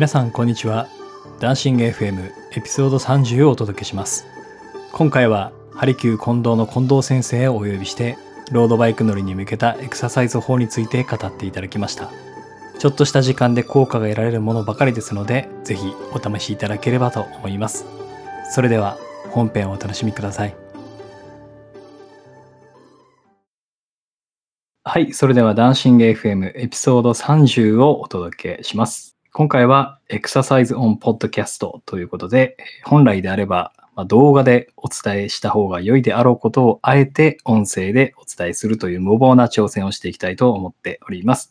皆さんこんにちはダンシング FM エピソード30をお届けします今回はハリキュー近藤の近藤先生をお呼びしてロードバイク乗りに向けたエクササイズ法について語っていただきましたちょっとした時間で効果が得られるものばかりですのでぜひお試しいただければと思いますそれでは本編をお楽しみくださいはい。それでは、ダンシング FM エピソード30をお届けします。今回は、エクササイズオンポッドキャストということで、本来であれば、ま、動画でお伝えした方が良いであろうことを、あえて音声でお伝えするという無謀な挑戦をしていきたいと思っております。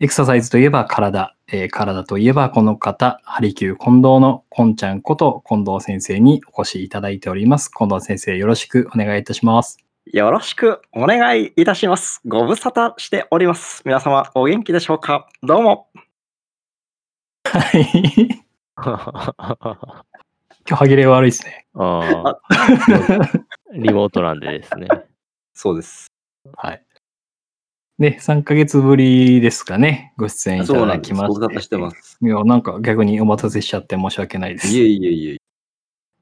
エクササイズといえば体、えー体といえばこの方、ハリキュー近藤のこんちゃんこと近藤先生にお越しいただいております。近藤先生、よろしくお願いいたします。よろしくお願いいたします。ご無沙汰しております。皆様お元気でしょうか？どうも。はい。今日歯切れ悪いですね。ああ、リモートなんでですね。そうです。はい。で、3ヶ月ぶりですかね。ご出演いた。だきまして。ご無沙汰してます。いや、なんか逆にお待たせしちゃって申し訳ないです。いえいえいえ。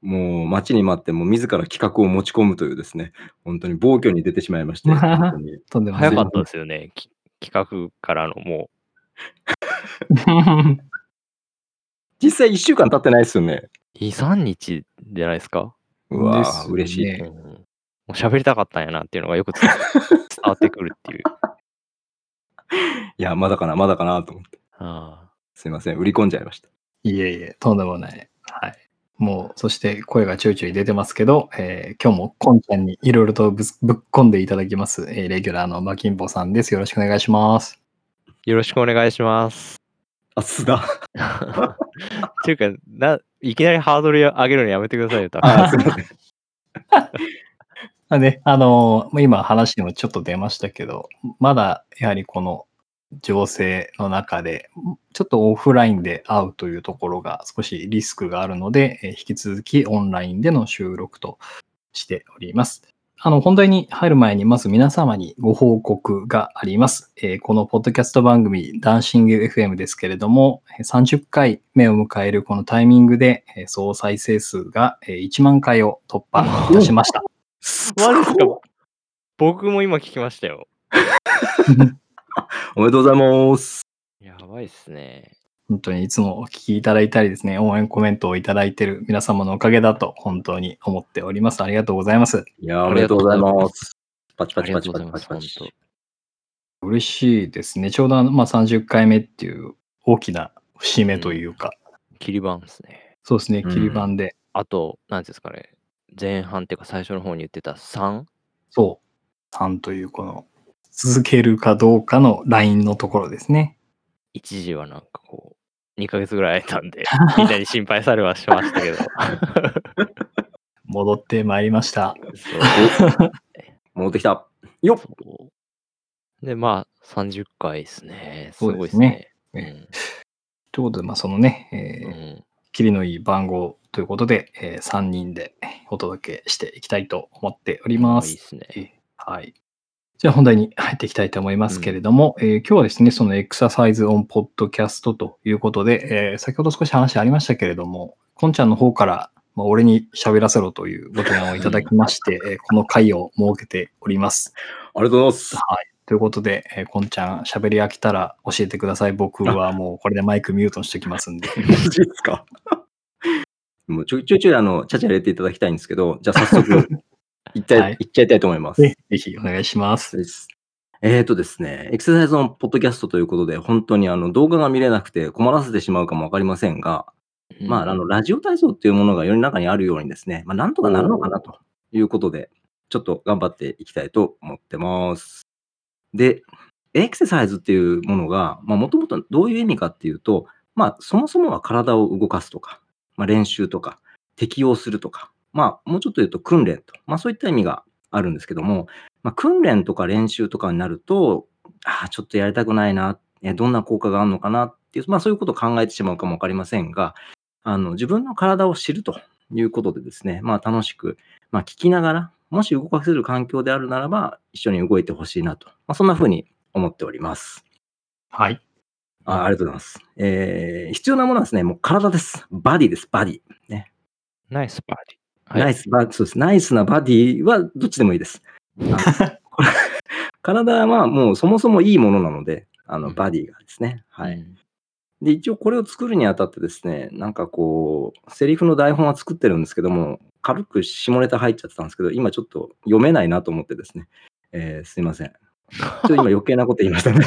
もう待ちに待って、もう自ら企画を持ち込むというですね、本当に暴挙に出てしまいまして、本当に。早かったですよね。き企画からのも 実際1週間経ってないですよね。う2、3日じゃないですか？うわー、ですね嬉しい。うん、もう喋りたかったんやなっていうのがよく伝 伝わってくるっていう。いや、まだかな、まだかなと思って。あすいません、売り込んじゃいました。いえいえ、とんでもない。はい。もう、そして声がちょいちょい出てますけど、えー今日もこんちゃんにいろいろとぶぶっ込んでいただきます、えーレギュラーのマキンボさんです。よろしくお願いします。よろしくお願いします。あ、すだ。っていうかな、いきなりハードル上げるのやめてくださいよ、多あ、分すいません。ま あね、あのー今話にもちょっと出ましたけど、まだやはりこの情勢の中で、ちょっとオフラインで会うというところが少しリスクがあるので、えー引き続きオンラインでの収録としております。あの、本題に入る前に、まず皆様にご報告があります。えーこのポッドキャスト番組、ダンシング FM ですけれども、えー30回目を迎えるこのタイミングで、えー総再生数がえー1万回を突破いたしました。マジですか？僕も今聞きましたよ。おめでとうございます。やばいっすね。本当にいつもお聞きいただいたりですね、応援コメントをいただいている皆様のおかげだと本当に思っております。ありがとうございます。いや、おめでとうございます。パチパありがチパチパチパチパ本チ。嬉しいですね。ちょうどあの、まあ、30回目っていう大きな節目というか、当。切り板ですね。そうですね、うん切り板で、あと、なんていうんですかね。前半っていうか最初の方に言ってた 3? そう、3というこの、続けるかどうかのラインのところですね。一時はなんかこう、2ヶ月ぐらい空いたんで、みんなに心配されはしましたけど。戻ってまいりました。戻ってきた。よっで、まあ、30回ですね。すそうごいですすでねね。ということで、まあ、そのね、うんえーうん切りのいい番号ということで、え3人でお届けしていきたいと思っておりま。いいですすね。えーはい。じゃあ本題に入っていきたいと思いますけれども、えー今日はですね、そのエクササイズオンポッドキャストということで、えー先ほど少し話ありましたけれども、こんちゃんの方から、まあ、俺に喋らせろというご提案をいただきまして、えーこの回を設けております。ありがとうございます。はい。ということで、えーこんちゃん喋り飽きたら教えてください。僕は もうこれでマイクミュートにしておきますんで。マジですか もうちょいちょいちょいあの、ちゃちゃ入れていただきたいんですけど、じゃあ早速、いっちゃい、はいい、っちゃいたいと思います。ぜぜひお願いします。えーとですね、エクササイズのポッドキャストということで、本当にあの動画が見れなくて困らせてしまうかもわかりませんが、まあ、あの、ラジオ体操っていうものが世の中にあるようにですね、まあ、なんとかなるのかなということで、ちょっと頑張っていきたいと思ってます。で、エクササイズっていうものが、まあ、もともとどういう意味かっていうと、まあ、そもそもは体を動かすとか、まあ、練習とか、適応するとか、まあ、もうちょっと言うと訓練と、まあ、そういった意味があるんですけども、まあ、訓練とか練習とかになると、ああ、ちょっとやりたくないな、えどんな効果があるのかなっていう、まあ、そういうことを考えてしまうかもわかりませんが、あの、自分の体を知るということでですね、まあ、楽しく、まあ、聞きながら、もし動かせる環境であるならば、一緒に動いてほしいなと、まあ、そんな風に思っております。はい。あありがとうございます。えー、必要なものはですね、もう体です。バディです、バディ。ね。ナイスパーティー。ナイスバ、そうです。ナイスなバディはどっちでもいいです。体はもうそもそもいいものなので、あの、うんバディがですね。はい。うんで、一応これを作るにあたってですね、なんかこう、セリフの台本は作ってるんですけども、軽く下ネタ入っちゃってたんですけど、今ちょっと読めないなと思ってですね、えーすいません。ちょっと今余計なこと言いましたね。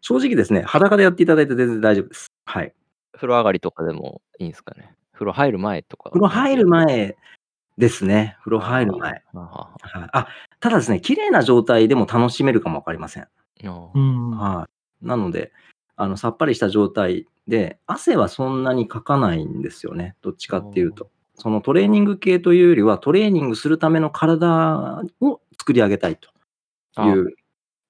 正直ですね、裸でやっていただいて全然大丈夫です。はい。風呂上がりとかでもいいんですかね。風呂入る前とか。風呂入る前ですね。風呂入る前。あー。あはい、あ、ただですね、綺麗な状態でも楽しめるかもわかりません。はい。なので、あの、さっぱりした状態で、汗はそんなにかかないんですよね。どっちかっていうと。そのトレーニング系というよりは、トレーニングするための体を作り上げたいという、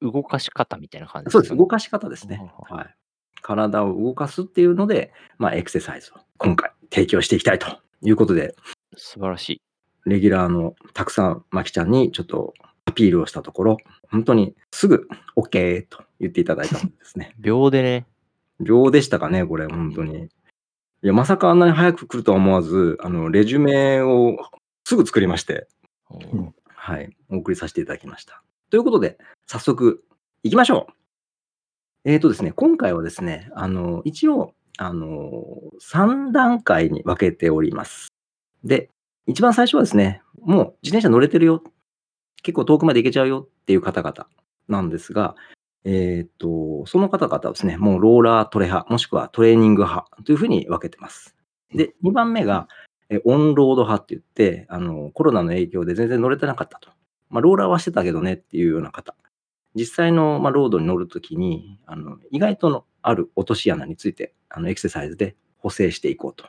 動かし方みたいな感じそうです。動かかし方ですね。ははい。体を動かすっていうので、まあ、エクササイズを今回提供していきたいということで、素晴らしい。レギュラーのたくさん、まきちゃんにちょっとアピールをしたところ、本当にすぐ OK と言っていただいたんですね。秒でね、秒でしたかね、これ、本当に。いや、まさかあんなに早く来るとは思わず、あの、レジュメをすぐ作りまして、うんはい、お送りさせていただきました。ということで、早速、行きましょう。えーとですね、今回はですね、あの、一応、あの、3段階に分けております。で、一番最初はですね、もう自転車乗れてるよ。結構遠くまで行けちゃうよっていう方々なんですが、えっ、と、その方々はですね、もうローラートレ派、もしくはトレーニング派というふうに分けてます。で、2番目が、えオンロード派って言って、あの、コロナの影響で全然乗れてなかったと。まあ、ローラーはしてたけどねっていうような方。実際の、まあ、ロードに乗るときに、あの、意外とのある落とし穴について、あの、エクササイズで補正していこうと。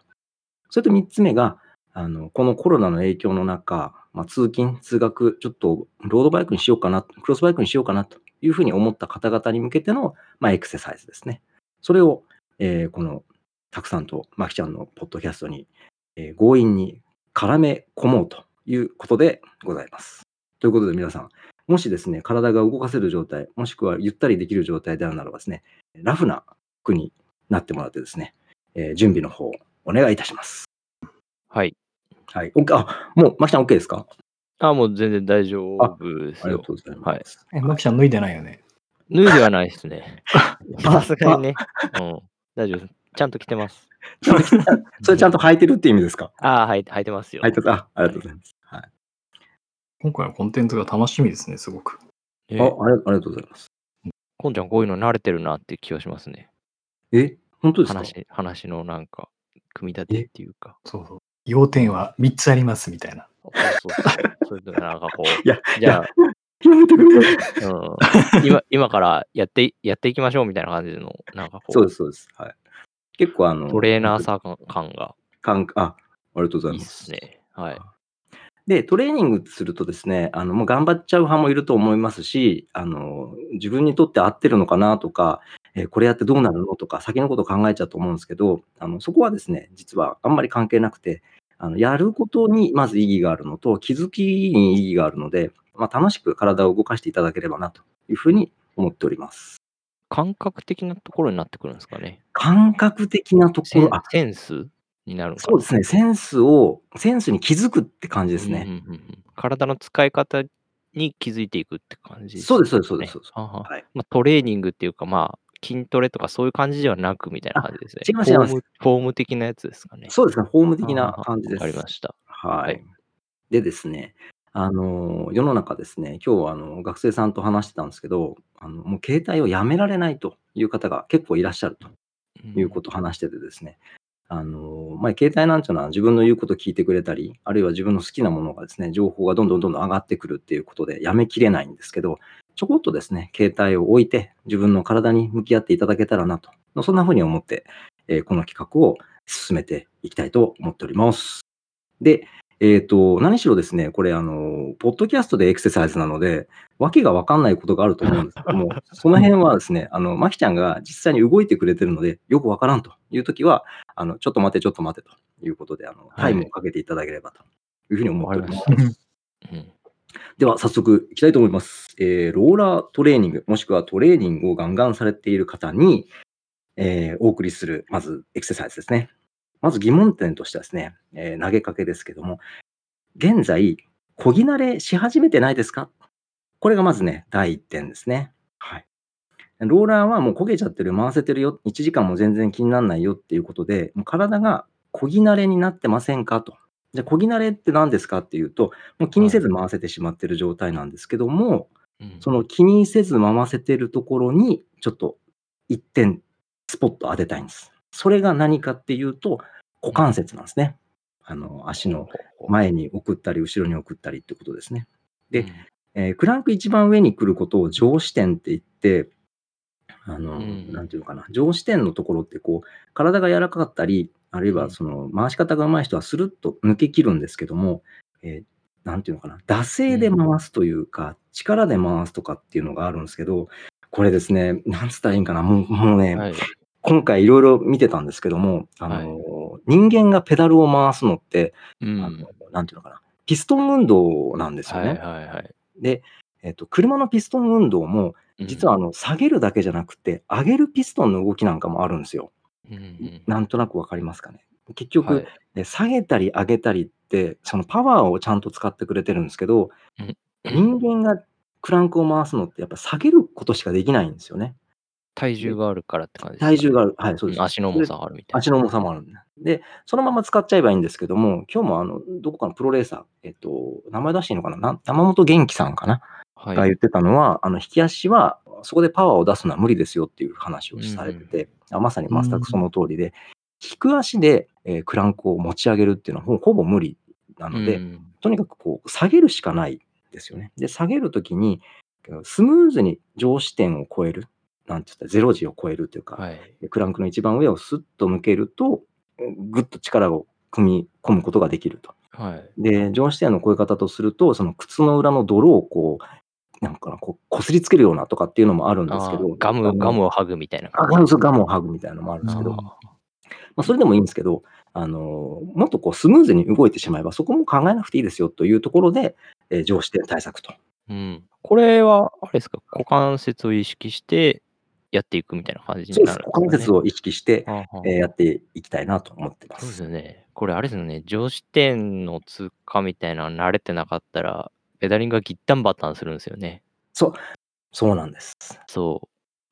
それと3つ目が、あの、このコロナの影響の中、まあ、通勤、通学、ちょっとロードバイクにしようかな、クロスバイクにしようかなというふうに思った方々に向けての、まあ、エクササイズですね。それを、えーこの、たくさんと、まきちゃんのポッドキャストに、えー強引に絡め込もうということでございます。ということで皆さん、もしですね、体が動かせる状態、もしくはゆったりできる状態であるならばですね、ラフな服になってもらってですね、えー準備の方、お願いいたします。はい。はい。OK あ、もう、まきちゃん OK ですか？あ、もう全然大丈夫ですよありがと。うございます。はい。え、マキちゃん脱いでないよね？脱いではないですね。さすがにね。うん。大丈夫です。ちゃんと着てます。ちゃんとそれちゃんと履いてるって意味ですか？ああ、はい、履いてますよ。履いてた。あありがとうございます。はい。今回のコンテンツが楽しみですね、すごく。えあありありがとうございます。こんちゃんこういうの慣れてるなって気がしますね。え、本当ですか？話、話のなんか、組み立てっていうか。そうそう。要点は3つありますみたいな。そうそうそう。そういうのなんかこう、いや、じゃあ、やめてくれ。うん、今今からやってやっていきましょうみたいな感じの、なんかこう、そうです、そうです。はい。結構あの、トレーナーさ感感が感あ、ありがとうございいいっます。すね。はい。で、トレーニングするとですね、あの、もう頑張っちゃう派もいると思いますし、あの、自分にとって合ってるのかなとか、えーこれやってどうなるのとか、先のことを考えちゃうと思うんですけど、あの、そこはですね、実はあんまり関係なくて、あの、やることにまず意義があるのと、気づきに意義があるので、まあ、楽しく体を動かしていただければなというふうに思っております。感覚的なところになってくるんですかね。感覚的なとこセンろ、あ、センス？になるそうですね、センスを、センスに気づくって感じですね。うんうんうんうん体の使い方に気づいていくって感じそうです、そうです、そうです。そうですはいまあ、トレーニングっていうか、まあ、筋トレとかそういう感じではなくみたいな感じですね。違います違いますフォーム的なやつですかね。そうですね、フォーム的な感じです。わかりました。はい。はいでですね、あの、世の中ですね、今日はあの学生さんと話してたんですけど、あのもう携帯をやめられないという方が結構いらっしゃるということを話しててですね、あの、まあ、携帯なんていうのは自分の言うことを聞いてくれたり、あるいは自分の好きなものがですね、情報がどんどんどんどん上がってくるっていうことでやめきれないんですけど、ちょこっとですね、携帯を置いて自分の体に向き合っていただけたらなと、そんなふうに思って、えーこの企画を進めていきたいと思っております。で、えっ、と、何しろですね、これ、あの、ポッドキャストでエクササイズなので、わけがわかんないことがあると思うんですけども、その辺はですね、あの、まきちゃんが実際に動いてくれてるので、よくわからんというときは、あの、ちょっと待て、ちょっと待てということで、あの、タイムをかけていただければというふうに思っております。うんでは、早速いきたいと思います。えーローラートレーニング、もしくはトレーニングをガンガンされている方に、えーお送りする、まずエクササイズですね。まず疑問点としてはですね、えー投げかけですけども、現在、こぎ慣れし始めてないですか？これがまずね、第一点ですね。はい。ローラーはもう焦げちゃってる、回せてるよ、1時間も全然気にならないよっていうことで、もう体がこぎ慣れになってませんか？と。じゃあ、こぎ慣れって何ですかっていうと、もう気にせず回せてしまってる状態なんですけども、うんその気にせず回せてるところに、ちょっと一点スポット当てたいんです。それが何かっていうと、股関節なんですね。あの、足の前に送ったり、後ろに送ったりってことですね。でうん。えークランク一番上に来ることを上視点って言って、あの、うん。なんていうのかな、上視点のところってこう、体が柔らかかったり、あるいはうん。その回し方が上手い人はスルッと抜け切るんですけども、えーなんていうのかな、惰性で回すというか、力で回すとかっていうのがあるんですけど、これですね、なんつったらいいんかな、もうもうね、はい。今回いろいろ見てたんですけども、あの、人間がペダルを回すのって、うんあのなんていうのかな、ピストン運動なんですよね。はいはいはい。で、えっと、車のピストン運動も、うん実はあの下げるだけじゃなくて、上げるピストンの動きなんかもあるんですよ。うんうんなんとなくわかりますかね。結局、はいえ下げたり上げたりって、そのパワーをちゃんと使ってくれてるんですけど、人間がクランクを回すのって、やっぱ下げることしかできないんですよね。体重があるからって感じですか体重がある。はい、そうです。うん足の重さがあるみたいな。足の重さもあるんだ。で、そのまま使っちゃえばいいんですけども、今日もあの、どこかのプロレーサー、えっと、名前出していいのかな？な山本元気さんかな？はい。が言ってたのは、あの、引き足は、そこでパワーを出すのは無理ですよっていう話をされてて、あまさに全くその通りで、引く足で、えークランクを持ち上げるっていうのはほほぼ無理なので、うんとにかくこう、下げるしかないですよね。で、下げるときに、スムーズに上視点を超える、なんて言ったら、ゼロ時を超えるというか、はい。クランクの一番上をスッと抜けると、ぐっと力を組み込むことができると。はい。で、上視点の超え方とすると、その靴の裏の泥をこう、なんかな、こう、擦りつけるようなとかっていうのもあるんですけど、ガム、ガムを剥ぐみたいなあ感じ。ガムガムを剥ぐみたいなのもあるんですけど、あまあ、それでもいいんですけど、あのーもっとこうスムーズに動いてしまえば、そこも考えなくていいですよというところで、えー上視点対策と。うん。これは、あれですか、股関節を意識してやっていくみたいな感じ。になる股関節を。を意識して、えーやっていきたいなと思ってま。そうですすよね。これあれですよね。上視点の通過みたいなの慣れてなかったら、ペダリングがギッタンバタンするんですよね。そう、そうなんです。そ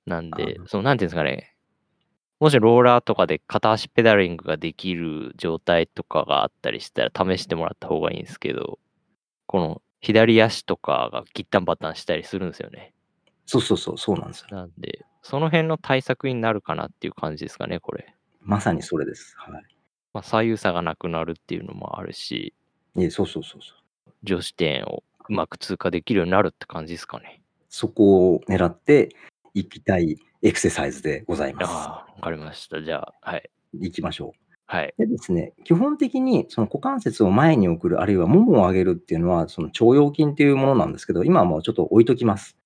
う。なんであ、その、なんていうんですかね。もしローラーとかで片足ペダリングができる状態とかがあったりしたら試してもらった方がいいんですけど、この左足とかがギッタンバタンしたりするんですよね。そうそうそう、そうなんですよ。なんで、その辺の対策になるかなっていう感じですかね、これ。まさにそれです。はまあ、左右差がなくなるっていうのもあるし、い。いえそうそうそうそう。上視点をうまく通過できるようになるって感じですかね。そこを狙っていきたいエクササイズでございます。ああ、わかりました。じゃあ、はい。いきましょう。はい。でですね、基本的にその股関節を前に送る、あるいはももを上げるっていうのは、その腸腰筋っていうものなんですけど、今はもうちょっと置いときます。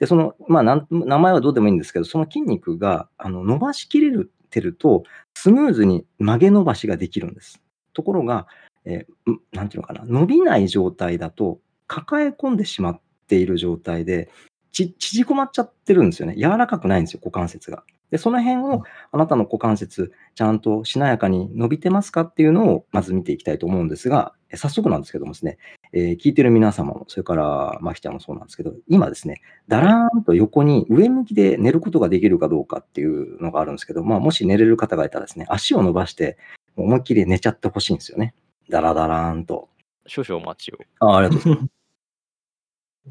で、その、まあ名前はどうでもいいんですけど、その筋肉があの伸ばしきれるてると、スムーズに曲げ伸ばしができるんです。ところが、えーんなんていうのかな、伸びない状態だと、抱え込んでしまっている状態で、ち縮こまっちゃってるんですよね。柔らかくないんですよ、股関節が。で、その辺を、あなたの股関節、ちゃんとしなやかに伸びてますかっていうのを、まず見ていきたいと思うんですが、え早速なんですけどもですね、えー聞いてる皆様も、それから、まきちゃんもそうなんですけど、今ですね、だらーんと横に上向きで寝ることができるかどうかっていうのがあるんですけど、まあ、もし寝れる方がいたらですね、足を伸ばして、思いっきり寝ちゃってほしいんですよね。だらだらーんと。少々お待ちを。あありがとうございます。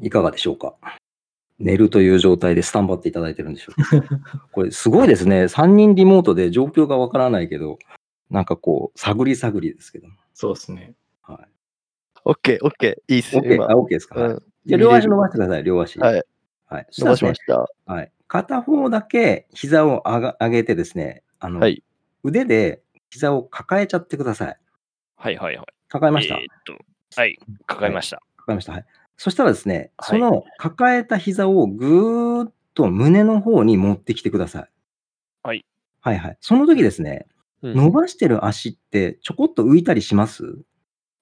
いかがでしょうか？寝るという状態でスタンバっていただいてるんでしょうか？これすごいですね。3人リモートで状況がわからないけど、なんかこう、探り探りですけど。そうですね。はい。オッケー、オッケー。いいっす OK、あ、OK ですか。はいうんじゃあ両足伸ばしてください、両足。はい。はい。伸ばしましした。た。はい。片方だけ膝を上が上げてですね、あの、はい。腕で膝を抱えちゃってください。はいはいはい。抱えました？えーっと、はい。抱えました。抱えました。はい。そしたらですね、はいその抱えた膝をぐーっと胸の方に持ってきてください。はい。はいはい。その時ですね、うん伸ばしてる足ってちょこっと浮いたりします？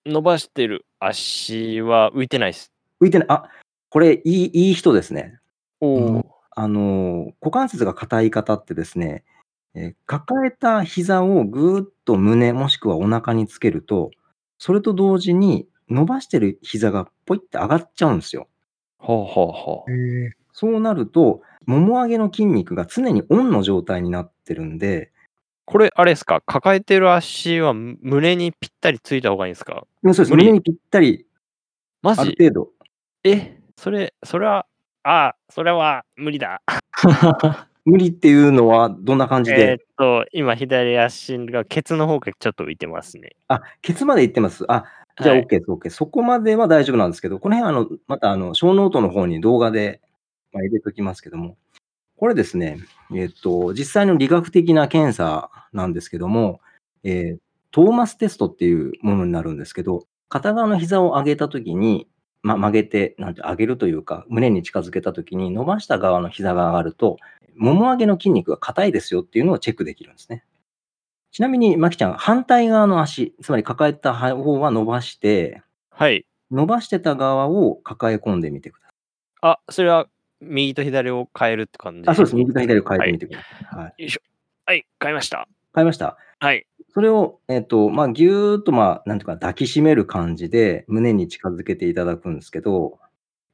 伸ばしてる足は浮いてないです。浮いてない。あ、これいいいい人ですね。おうんお。あの、股関節が硬い方ってですね、え、抱えた膝をぐーっと胸、もしくはお腹につけると、それと同時に伸ばしてる膝がポイって上がっちゃうんすよ。ほうほうほう。へえ。そうなると、もも上げの筋肉が常にオンの状態になってるんでこれ、あれですか、抱えてる足はむ胸にぴったりついた方がいいんすか？うん、そうです。胸にぴったりマジ？ある程度。え、それそれは、ああ、それは無理だ。無理っていうのはどんな感じえっで？と、今左足がケツの方がちょっと浮いてますね。あ、ケツまで行ってます。あ、じゃあはい。オッケーです、オッケー。そこまでは大丈夫なんですけど、この辺あの、またあの、ショーノートの方に動画で、ま、入れときますけども、これですね、えっと、実際の理学的な検査なんですけども、ええ、トーマステストっていうものになるんですけど、片側の膝を上げた時に、ま、曲げて、なんて上げるというか、胸に近づけた時に伸ばした側の膝が上がると、もも上げの筋肉が硬いですよっていうのをチェックできるんですね。ちなみにマキちゃん、反対側の足、つまり抱えたは方は伸ばしてはい。伸ばしてた側を抱え込んでみてくだあ、それは右と左を変えるって感じ？あ、そうです。右と左を変えはい。てみてください。はい。よいしょ。はい、変えました。変えました？はい。それを、えっと、ま、ぎゅーっと、まあ、なんていうか、抱きしめる感じで胸に近づけていただくんですけど、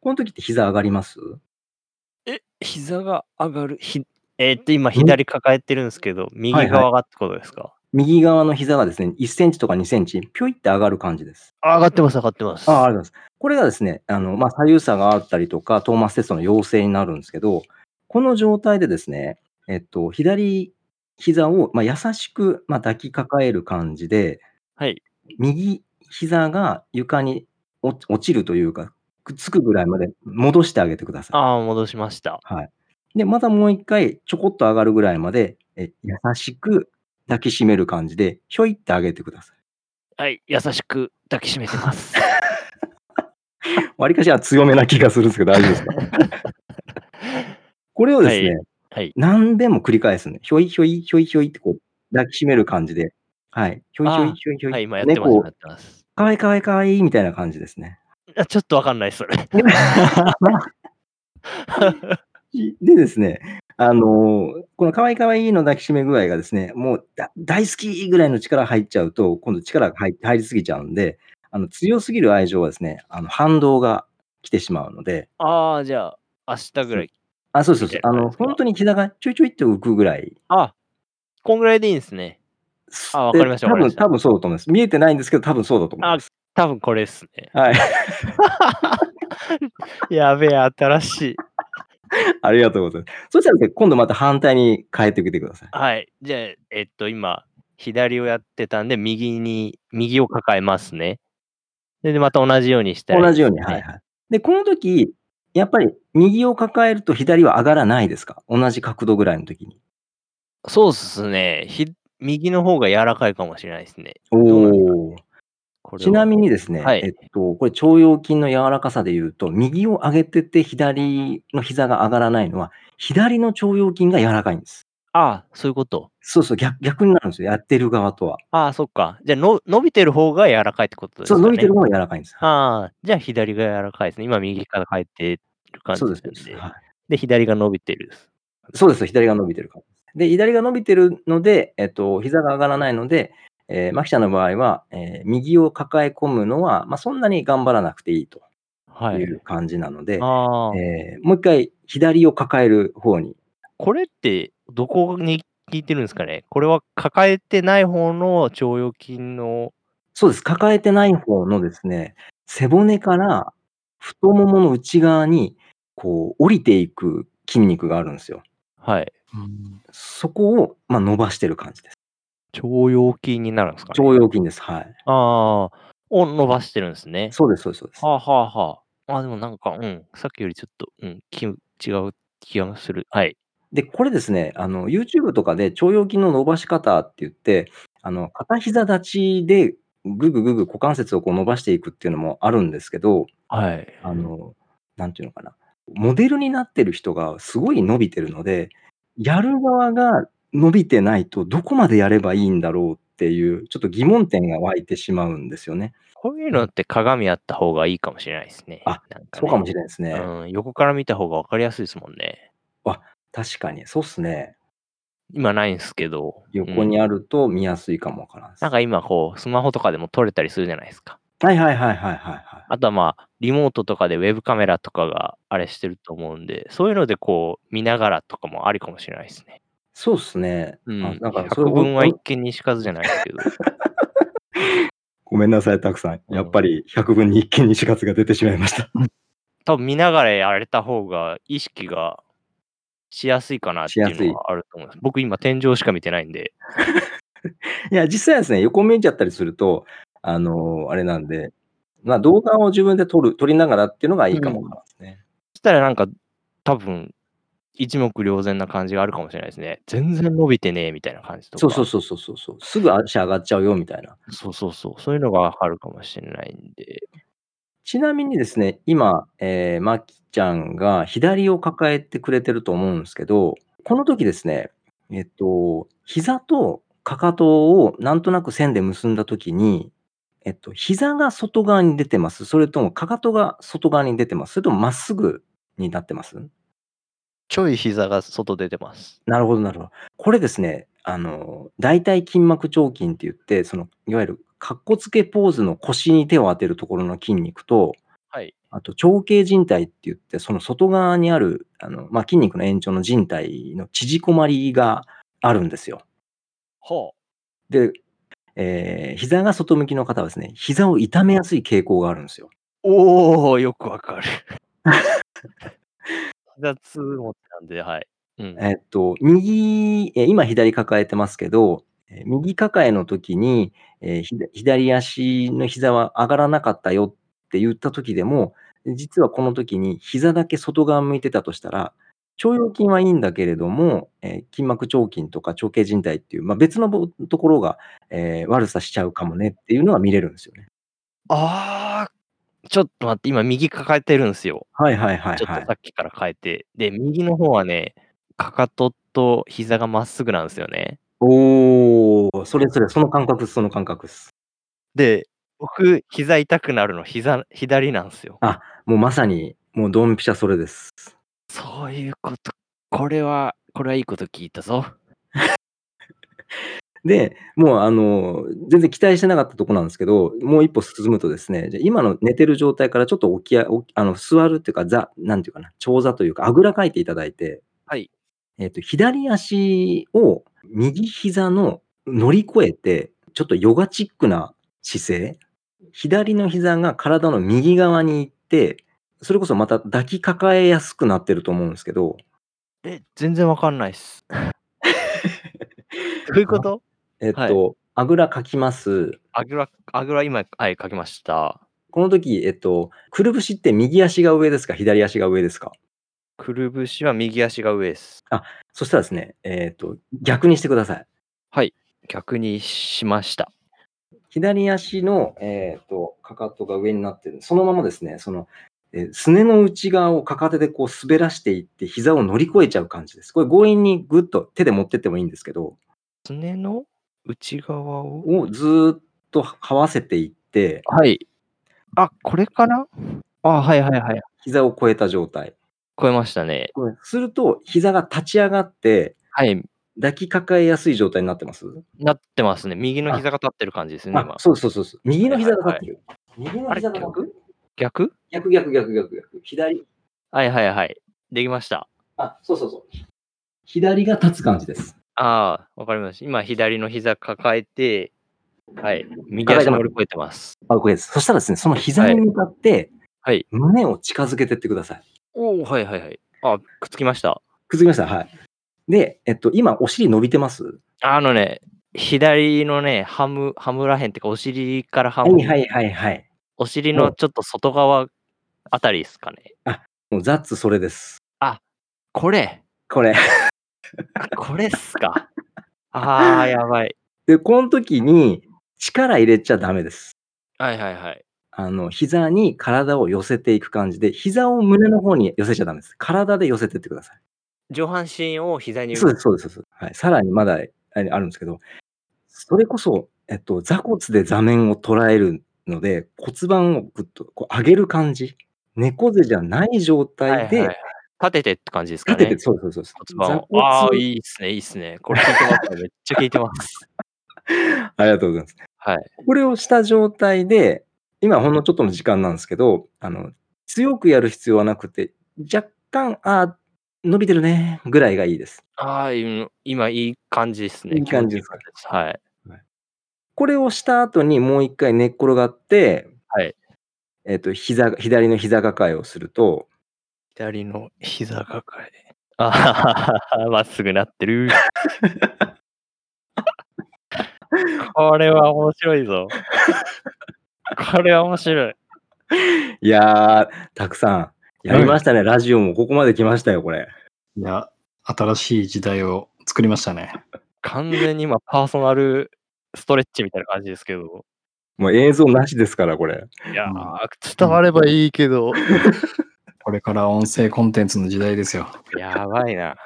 この時って膝上がります？え、膝が上がる、ひえっと、今ん左抱えてるんすけど、はい右はい。側がってことですか？右側の膝がですね、1センチとか2センチ、ぴょいって上がる感じです。あ、上がってます上がってまああ、あす。りがとうございます。これがですね、あの、ま、左右差があったりとか、トーマステストの陽性になるんすけど、この状態でですね、えっと、左膝を、ま、優しく、ま、抱きかかえる感じではい。右膝が床にお落ちるというか、くっつくぐらいまで戻してあげてください。ああ、戻しました。はい。で、またもう1回ちょこっと上がるぐらいまで、え、優しく抱きしめる感じで、ひょいって上げてください。はい、優しく抱きしめてます。わりかし、あ、強めな気がするんすけど大丈夫ですか？これをですね、はい。はい。何遍も繰り返すんで、ひょいひょい、ひょいひょいってこう抱きしめる感じで、はい、ひょいひょい、ああ、ひょいひょい、はい、今やってます猫今やってます。可愛い可愛いいみたいな感じですね。あ、ちょっとわかんないそれ。い でですね、あの、この可愛い可愛いの抱きしめ具合がですね、もう、だ大好きぐらいの力入っちゃうと、今度力が入入りすぎちゃうんで、あの、強すぎる愛情はですね、あの、反動が来てしまうのでああ、じゃあ、明日ぐ。らいあ、そうそうそう。あの、感じですか？ほんとに膝がちょいちょいって浮くぐらい。あ、こんぐらいでいいんすね。すあ、わかで、りました。多分多分そうだと思います。見えてないんですけど、多分そうだと思いあ、ます。多分これっすね。はい。やべえ、新しい。ありがとうございます。そしたらね、今度また反対に変えてみてください。はい。じゃあ、えっと、今、左をやってたんで、右に右を抱えますね。でまた同じようにした同じように。はいはい。で、この時、やっぱり右を抱えると左は上がらないですか？同じ角度ぐらいの時に。そうっすね。ひ右の方が柔らかいかもしれないすね。お。お。これちなは。みにですね、えっはい。と、これ腸腰筋の柔らかさで言うと、右を上げてて左の膝が上がらないのは、左の腸腰筋が柔らかいんです。ああ、そういうこと。そうそう、逆逆になるんですよ、やってる側とは。ああ、そっか。じゃ、の伸びてる方が柔らかいってことでそう、すかね。伸びてる方が柔らかいんです。はい。ああ、じゃあ左が柔らかいですね。今右から抱えてる感そうですじなんで。そうです。はい。で、左が伸びてるす。そうです、左が伸びてるから。で、左が伸びてるので、えっと、膝が上がらないので、ええ、マキちゃんの場合は、ええ、右を抱え込むのは、ま、そんなに頑張らなくていいとはい。いう感じなので、ああ。ええ、もう1回左を抱える方にこれってどこに効いてるんすかね？これは抱えてない方の腸腰筋のそうです。抱えてない方のですね、背骨から太ももの内側に、こう降りていく筋肉があるんすよ。はい。うん。そこを、ま、伸ばしてる感じです。腸腰筋になるんすかね？腸腰筋です。はい。ああ、を伸ばしてるんすね。そうですそうですそうです。はあはあはあ。あ、でもなんか、うん、さっきよりちょっと、うん、きう違う気がする。はい。で、これですね、あの、YouTube とかで腸腰筋の伸ばし方って言って、あの、片膝立ちでぐぐぐぐ股関節をこう伸ばしていくっていうのもあるんですけど、はい。あの、なんていうのかな、モデルになってる人がすごい伸びてるので、やる側が伸びてないとどこまでやればいいんだろうっていう、ちょっと疑問点が湧いてしまうんですよね。こういうのって鏡あった方がいいかもしれないですね。あなんかねそうかもしれないですね。うん、横から見た方が分かりやすいですもんね。確かに、そうっすね。今ないんですけど。横にあると見やすいかもわからんです。なんか今こう、スマホとかでも撮れたりするじゃないですか。はいはいはいはいはいはい。あとはまあ、リモートとかでウェブカメラとかがあれしてると思うんで、そういうのでこう、見ながらとかもありかもしれないですね。そうっすね。うん。あなんかそれ百分は一見にしかずじゃないけど。ごめんなさい、たくさん。うんやっぱり100分に一見に4月が出てしまいました。多分見ながらやれた方が意識がしやすいかなっていうのはあると思います。僕今天井しか見てないんで。いや、実際はですね、横見えちゃったりすると、あのーあれなんで、まあ動画を自分で撮る、撮りながらっていうのがいいかも。そしたらなんか多分一目瞭然な感じがあるかもしれないですね。全然伸びてねえみたいな感じとか。そうそうそうそうそうそう。すぐ足上がっちゃうよみたいな。そうそうそう。そういうのがわかるかもしれないんで。ちなみにですね、今、えー、まきちゃんが左を抱えてくれてると思うんですけど、この時ですね、えっと、膝とかかとをなんとなく線で結んだ時に、えっと、膝が外側に出てますそれともかかとが外側に出てますそれともまっすぐになってます？ちょい膝が外出てます。なるほど、なるほど。これですね、あの、大腿筋膜腸筋って言って、その、いわゆる、かっこつけポーズの腰に手を当てるところの筋肉と、はい。あと、長径靭帯って言って、その外側にある、あの、まあ、筋肉の延長の靭帯の縮こまりがあるんですよ。はで、えー膝が外向きの方はですね、膝を痛めやすい傾向があるんですよ。おおよくわかる。膝痛持ってたんで、はい。うん。えっと、右、えー今左抱えてますけど、えー右抱えの時に、えーひだ左足の膝は上がらなかったよって言った時でも、実はこの時に膝だけ外側向いてたとしたら、腸腰筋はいいんだけれども、えー筋膜腸筋とか長径靭帯っていう、まあ、別のぼところが、えー悪さしちゃうかもねっていうのが見れるんですよね。ああ、ちょっと待って、今右抱えてるんですよ。はいはいはいちょっはい。とさっきから変えて。で、右の方はね、かかとと膝がまっすぐなんですよね。おー、それそれ、その感覚っす、その感覚っす。で、僕、膝痛くなるの膝、左なんですよ。もうまさに、もうドンピシャそれです。そういうこと。これは、これはいいこと聞いたぞ。で、もうあの、全然期待してなかったとこなんですけど、もう一歩進むとですね、じゃ、今の寝てる状態からちょっと起きやおあの、座るっていうか、座なんていうかな、長座というか、あぐらかいていただいて、はい。えっと、左足を右膝の乗り越えて、ちょっとヨガチックな姿勢、左の膝が体の右側に行って、それこそまた抱きかかえやすくなってると思うんですけど、え、全然わかんないっす。どういうこと？えっと、あぐらかきます。あぐら、あぐら今、はい、書きました。この時、えっと、くるぶしって右足が上ですか、左足が上ですか？くるぶしは右足が上です。そしたらですね、えっと、逆にしてください。はい。逆にしました。左足の、えっと、かかとが上になってる。そのままですね、その、えーすねの内側をかか手でこう滑らしていって、膝を乗り越えちゃう感じです。これ強引にぐっと手で持ってってもいいんですけど、すねの内側を？をずーっと這わせていって、はい。あ、これかなあ、はいはいはい。膝を超えた状態。超えましたね。すると、膝が立ち上がって、はい。抱きかかえやすい状態になってます？なってますね。右の膝が立ってる感じですね、あ今。そうそうそうそう。右の膝が立ってる。右の膝が立ってる。逆？逆？逆逆逆逆。左。はいはいはい。できました。あ、そうそうそう。左が立つ感じです。ああ、わかりました。今、左の膝抱えて、はい。右足乗り越えてます。あ、これです。そしたらですね、その膝に向かって、はい。胸を近づけてってください。おおはいはいはい。あ、くっつきました？くっつきました。はい。で、えっと、今、お尻伸びてます？あのね、左のね、ハム、ハムらへんっていうか、お尻からハム、はいはいはいはい。お尻のちょっと外側あたりですかね。もうザッツそれです。これ、これ。あ これっすか？ああ、やばい。で、この時に力入れちゃダメです。はいはいはい。あの、膝に体を寄せていく感じで、膝を胸の方に寄せちゃダメです。体で寄せてってください。上半身を膝にそうです、そうです、そうです。はい。さらにまだああるんですけど、それこそ、えっと、座骨で座面を捉えるので、骨盤をぐっとこう上げる感じ。猫背じゃない状はい態で。立ててって感じですか立てて、ね。そうそうそうそう。骨盤を。ああ、いいっすね、いいっすね。これ聞いてますね。めっちゃ聞いてます。ありがとうございます。はい。これをした状態で、今ほんのちょっとの時間なんですけど、あの、強くやる必要はなくて、若干、あー伸びてるね、ぐらいがいいです。ああ、今今いい感じですね。いい感じですか？気持ちよかったです。これをした後にもう一回寝っ転がって、はい。はい。えっ、と、膝、左の膝抱えをすると、左の膝抱え。あはははまっすぐなってる。これは面白いぞ。これは面白い。いやー、たくさん、やりましたね。ラジオもここまで来ましたよ、これ。いや、新しい時代を作りましたね。完全に今パーソナルストレッチみたいな感じですけど。もう映像なしですから、これ。いやうんー、伝わればいいけど。これから音声コンテンツの時代ですよ。やばいな。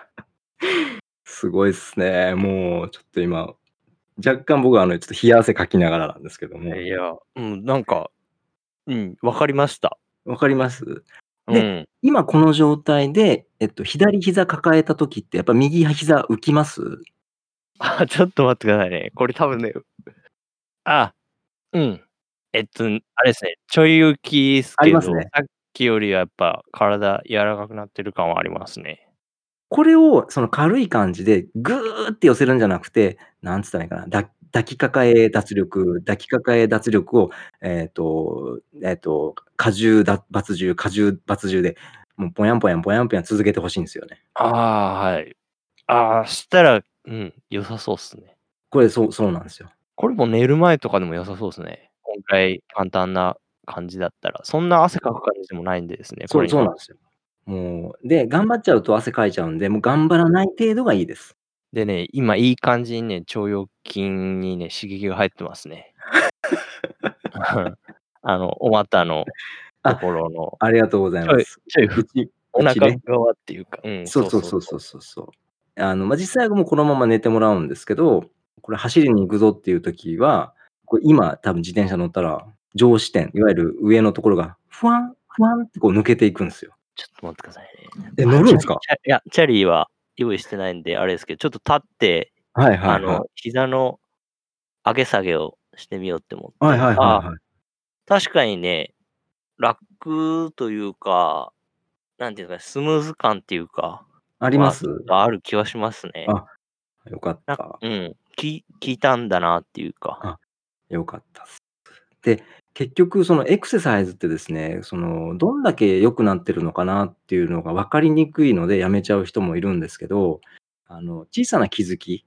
すごいっすね。もう、ちょっと今、若干僕はあの、ちょっと冷や汗かきながらなんですけども。いや、うん、なんか、うん、わかりました。わかります？でうん。今この状態で、えっと、左膝抱えた時って、やっぱ右膝浮きます？あ、ちょっと待ってくださいね。これ多分ね、あ、うん。えっと、あれですね、ちょい浮きですけど、ありますねさっきよりはやっぱ体柔らかくなってる感はありますね。これを、その軽い感じで、ぐーって寄せるんじゃなくて、なんつったらいいかな、だ抱きかかえ脱力、抱きかかえ脱力を、えっ、と、えっ、と、荷重だ、抜重、荷重、抜重で、もうぽやんぽやんぽやんぽやん続けてほしいんですよね。ああ、はい。ああ、したら、うん、良さそうっすね。これ、そう、そうなんですよ。これも寝る前とかでも良さそうですね。今回簡単な感じだったら。そんな汗かく感じでもないんでですね。そう、これにそうなんですよ。もう、で、頑張っちゃうと汗かいちゃうんで、もう頑張らない程度がいいです。でね、今いい感じにね、腸腰筋にね、刺激が入ってますね。あの、お股のところの、ありがとうございちょいます。ちょいうち、おうちね。腹側っていうか、うん、そうそうそうそうそうそう。あの、まあ、実際はもうこのまま寝てもらうんですけど、これ走りに行くぞっていう時は、これ今多分自転車乗ったら、上視点、いわゆる上のところが、ふわん、ふわんってこう抜けていくんですよ。ちょっと待ってくださいね。え、乗るんですか？いや、チャリーは用意してないんで、あれですけど、ちょっと立って、はいはいはい。あの、膝の上げ下げをしてみようって思って。はいはいはいあはい。確かにね、楽というか、なんていうか、スムーズ感っていうか、あります？はある気はしますね。あよかった。うん。き聞いたんだなっていうか。よかったっす。で、結局そのエクササイズってですね、その、どんだけ良くなってるのかなっていうのが分かりにくいのでやめちゃう人もいるんですけど、あの、小さな気づき、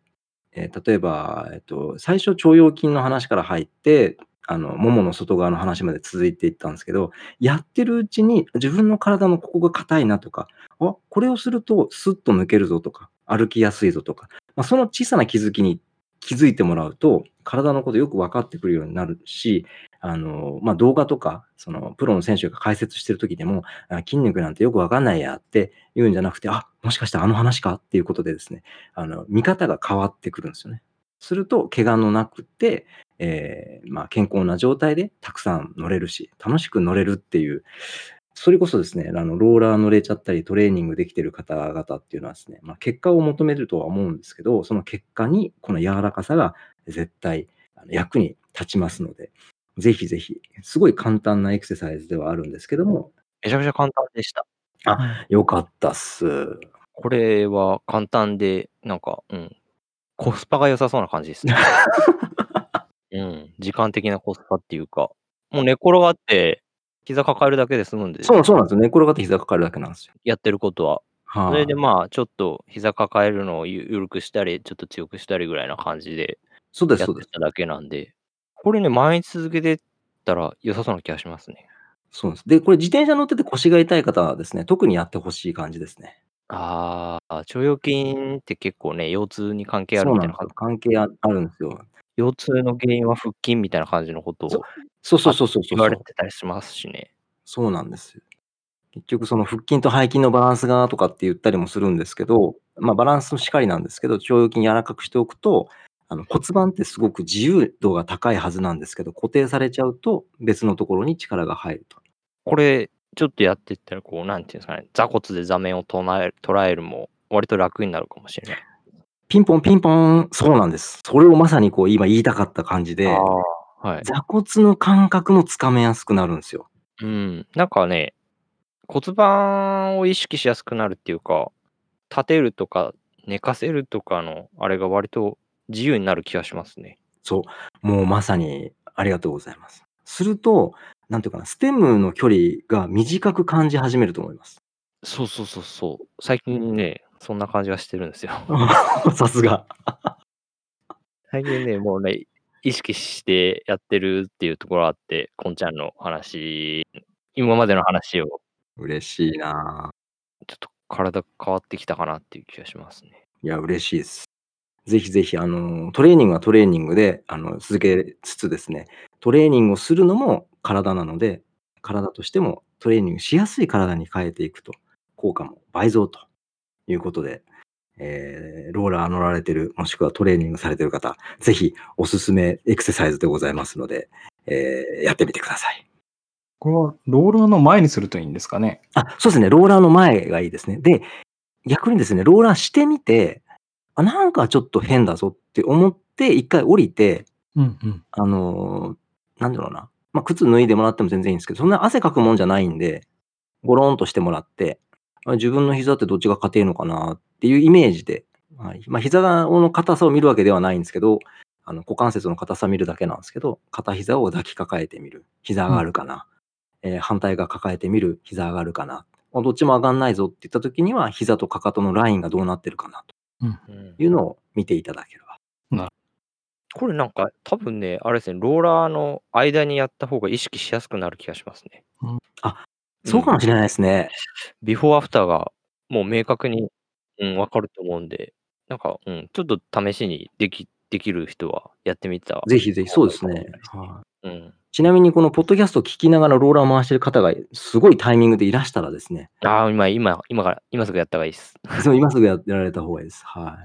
えー例えば、えっと、最初腸腰筋の話から入って、あの、ももの外側の話まで続いていったんですけど、やってるうちに自分の体のここが硬いなとか、あ、これをするとスッと抜けるぞとか、歩きやすいぞとか、まあ、その小さな気づきに気づいてもらうと、体のことよく分かってくるようになるし、あの、まあ、動画とか、その、プロの選手が解説してる時でも、筋肉なんてよく分かんないやって言うんじゃなくて、あ、もしかしてあの話かっていうことでですね、あの、見方が変わってくるんですよね。すると、怪我のなくて、えーまあ、健康な状態でたくさん乗れるし、楽しく乗れるっていう、それこそですね、あの、ローラー乗れちゃったり、トレーニングできてる方々っていうのはですね、まあ、結果を求めるとは思うんですけど、その結果に、この柔らかさが絶対あの役に立ちますので、ぜひぜひ、すごい簡単なエクササイズではあるんですけども、めちゃめちゃ簡単でした。よかったっす。これは簡単で、なんか、うん。コスパが良さそうな感じですね。うん。時間的なコスパっていうか、もう寝転がって、膝抱えるだけで済むんで、そうそうなんですよ。寝転がって膝かかるだけなんですよ。やってることは。はいそれでまあ、ちょっと膝抱えるのをゆ緩くしたり、ちょっと強くしたりぐらいな感じでそうです、やそうです。ただけなんで、これね、毎日続けてったら良さそうな気がしますね。そうです。で、これ自転車乗ってて腰が痛い方はですね、特にやってほしい感じですね。ああ、腸腰筋って結構ね、腰痛に関係あそうなんですよるみたいな感じ。。関係ああるんですよ。腰痛の原因は腹筋みたいな感じのことをそうそうそうそうそう言われてたりしますしね。そうなんですよ。結局その腹筋と背筋のバランスがとかって言ったりもするんですけど、まあバランスのしかりなんですけど、腸腰筋柔らかくしておくと、あの骨盤ってすごく自由度が高いはずなんですけど、固定されちゃうと別のところに力が入ると。これ、ちょっとやっていったら、こう、なんていうんですかね、座骨で座面を捉える捉えるも、割と楽になるかもしれない。ピンポンピンポン、そうなんです。それをまさにこう今言いたかった感じで、はい。座骨の感覚もつかめやすくなるんですよ。うん。なんかね、骨盤を意識しやすくなるっていうか、立てるとか寝かせるとかのあれが割と自由になる気がしますね。そう。もうまさにありがとうございます。すると、なんていうかな、ステムの距離が短く感じ始めると思います。そうそうそうそう。最近ね、そんな感じがしてるんですよ。さすが。最近ね、もうね、意識してやってるっていうところあって、こんちゃんの話、今までの話を、嬉しいなちょっと体変わってきたかなっていう気がしますね。いや、嬉しいです。ぜひぜひ、あの、トレーニングはトレーニングで、あの、続けつつですね、トレーニングをするのも体なので、体としてもトレーニングしやすい体に変えていくと、効果も倍増ということで、えーローラー乗られてる、もしくはトレーニングされてる方、ぜひおすすめエクササイズでございますので、えーやってみてください。これはローラーの前にするといいんですかね？あ、そうですね。ローラーの前がいいですね。で、逆にですね、ローラーしてみて、あ、なんかちょっと変だぞって思って、一回降りて、うんうん。あのーなんだろうな。まあ、靴脱いでもらっても全然いいんですけど、そんな汗かくもんじゃないんで、ゴロンとしてもらって、あ自分の膝ってどっちが硬いのかなっていうイメージで、はい。まあ、膝の硬さを見るわけではないんですけど、あの股関節の硬さ見るだけなんですけど、片膝を抱きかかえてみる。膝上がるかな。えー反対側抱えてみる。膝上がるかな。あどっちも上がんないぞって言った時には、膝とかかとのラインがどうなってるかなうん、というのを見ていただければ。これなんか多分ね、あれですね、ローラーの間にやった方が意識しやすくなる気がしますね。そうかもしれないですね。ビフォーアフターがもう明確に、うん、わかると思うんで、なんか、うん、ちょっと試しにできできる人はやってみた。ぜひぜひ、そうですね。はいうん。ちなみにこのポッドキャストを聞きながらローラーを回してる方がすごいタイミングでいらしたらですね、ああ、今、今、今から、今すぐやった方がいいです。そう今すぐややられた方がいいです。は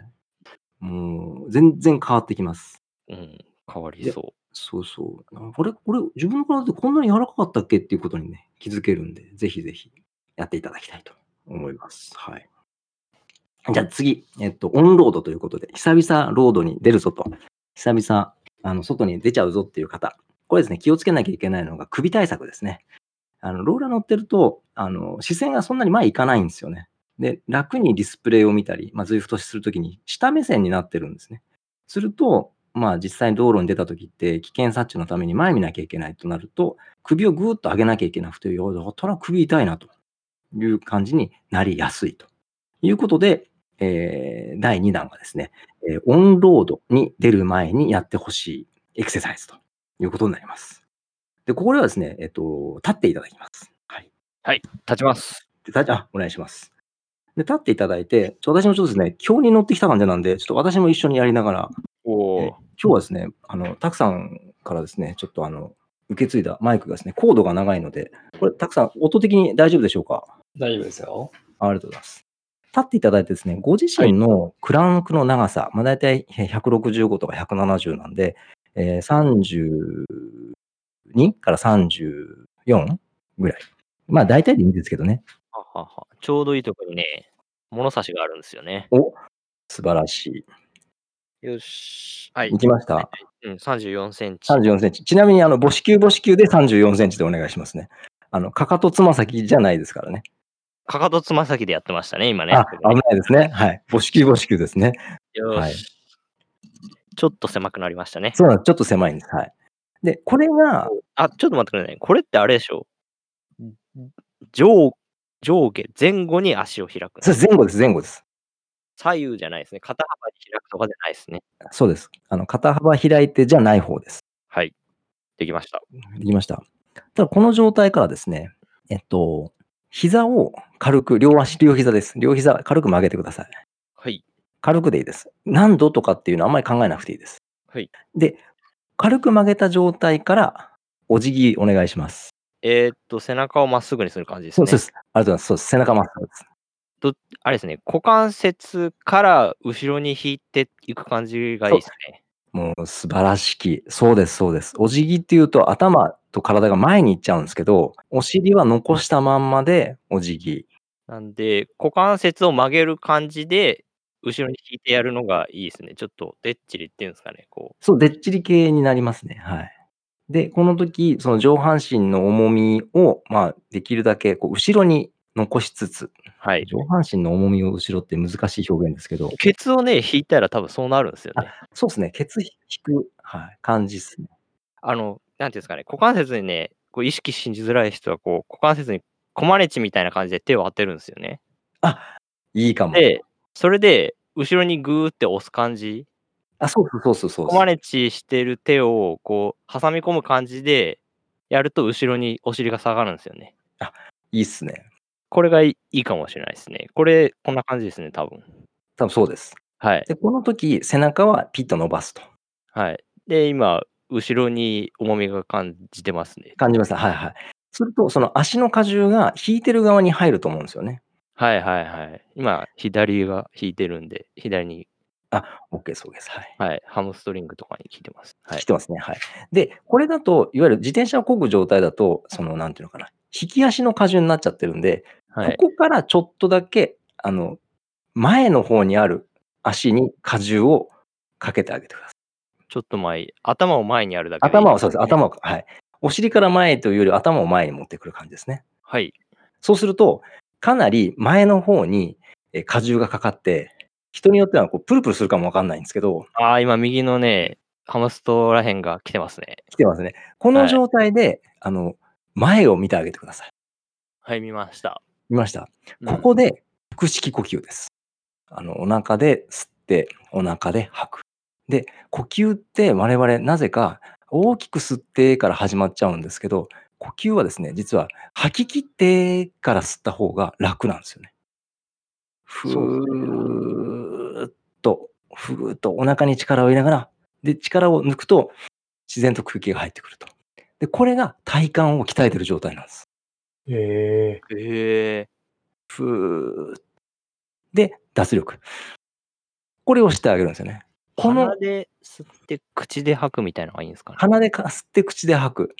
い。もう全然変わってきます。うん、変わりそそうそう。あこれ、これ、自分の体ってこんなに柔らかかったっけっていうことにね、気づけるんで、ぜひぜひやっていただきたいと思います。はい。じゃあ次、えっと、オンロードということで、久々ロードに出るぞと、久々、あの、外に出ちゃうぞっていう方、これですね、気をつけなきゃいけないのが首対策ですね。あの、ローラー乗ってると、あの、視線がそんなに前行かないんですよね。で、楽にディスプレイを見たり、まあ、ズイフトするときに下目線になってるんですね。すると、まあ実際に道路に出た時って危険察知のために前見なきゃいけないとなると、首をぐーっと上げなきゃいけなくて、いや、だったら首痛いなという感じになりやすいということで、えー第2弾がですね、えーオンロードに出る前にやってほしいエクササイズということになります。で、これはですね、えっ、と、立っていただきます。はい。はい、立ちます。で立あ、お願いします。で、立っていただいて、ちょ私もちょっとですね、今日に乗ってきた感じなんで、ちょっと私も一緒にやりながら、おえー今日はですね、あの、たくさんからですね、ちょっとあの、受け継いだマイクがですね、コードが長いので、これ、たくさん音的に大丈夫でしょうか？大丈夫ですよ。あありがとうございます。立っていただいてですね、ご自身のクランクの長さ、まあ大体えー165とか170なんで、えー32から34ぐらい。まあ大体でいいんですけどね。はははちょうどいいところにね、物差しがあるんですよね。お素晴らしよし。はいい。い。きました。うん、34センチ。34センチ。ちなみに、あの、母子球母子球で34センチでお願いしますね。あの、かかとつま先じゃないですからね。かかとつま先でやってましたね、今ね。あ、危ないですね。はい。母子球母子球ですね。よし、はいちょっと狭くなりましたね。そうなんです。ちょっと狭いんです。はい。で、これが、あ、ちょっと待ってくださいね。これってあれでしょ？上上下、前後に足を開くんです。それ前後です、前後です。左右じゃないですね。肩幅に開くとかじゃないですね。そうです。あの、肩幅開いてじゃない方です。はい。できました。できました。ただ、この状態からですね、えっと、膝を軽く、両足、両膝です。両膝軽く曲げてください。はい。軽くでいいです。何度とかっていうのはあんまり考えなくていいです。はい。で、軽く曲げた状態から、お辞儀お願いします。えーっと、背中をまっすぐにする感じですね。そうです。ありがとうございます。そうです。背中まっすぐです。あれですね、股関節から後ろに引いていく感じがいいですね。もう素晴らしき。そうです、そうです。お辞儀っていうと頭と体が前に行っちゃうんですけど、お尻は残したまんまでお辞儀。なんで、股関節を曲げる感じで、後ろに引いてやるのがいいですね。ちょっとでっちりっていうんですかね、こう。そう、でっちり系になりますね。はい。で、この時、その上半身の重みを、まあ、できるだけこう後ろに残しつつ、はい。上半身の重みを後ろって難しい表現ですけど、ケツをね、引いたら多分そうなるんですよね。そうですね、ケツ引く、はい、感じですね。あの、なんていうんですかね、股関節にね、こう意識しづらい人は、こう、股関節にコマネチみたいな感じで手を当てるんですよね。あ、いいかも。で、それで、後ろにグーって押す感じ、あ、そうそうそうそうそう。コマネチしてる手を、こう、挟み込む感じで、やると後ろにお尻が下がるんですよね。いいっすね。これがいいかもしれないですね。これ、こんな感じですね、多分。多分そうです。はい。で、この時、背中はピッと伸ばすと。はい。で、今、後ろに重みが感じてますね。感じます。はいはい。すると、その足の荷重が引いてる側に入ると思うんですよね。はいはいはい。今、左が引いてるんで、左に、OK そうです。はい。はい、ハムストリングとかに効いてます。はい来。てますね。はい。で、これだと、いわゆる自転車を漕ぐ状態だと、その、なんていうのかな。引き足の荷重になっちゃってるんで、はい。ここからちょっとだけ、あの、前の方にある足に荷重をかけてあげてください。ちょっと前、頭を前にあるだけでいい頭はそうです。頭を、はい。お尻から前というより頭を前に持ってくる感じですね。はい。そうすると、かなり前の方にえー荷重がかかって、人によってはこうプルプルするかもわかんないんですけど、ああ、今、右のね、ハムストらへんが来てますね。来てますね。この状態で、あの、前を見てあげてください。はい、見ました。見ました？うんここで腹式呼吸です。あの、お腹で吸って、お腹で吐く。で、呼吸って我々なぜか大きく吸ってから始まっちゃうんですけど、呼吸はですね、実は吐き切ってから吸った方が楽なんですよね。ふーっと、ふーっとお腹に力を入れながら、で、力を抜くと自然と空気が入ってくると。で、これが体幹を鍛えてる状態なんです。ええへえふーで、脱力。これをしてあげるんですよね。この鼻で吸って口で吐くみたいなのがいいんですかね。鼻でか吸って口で吐く。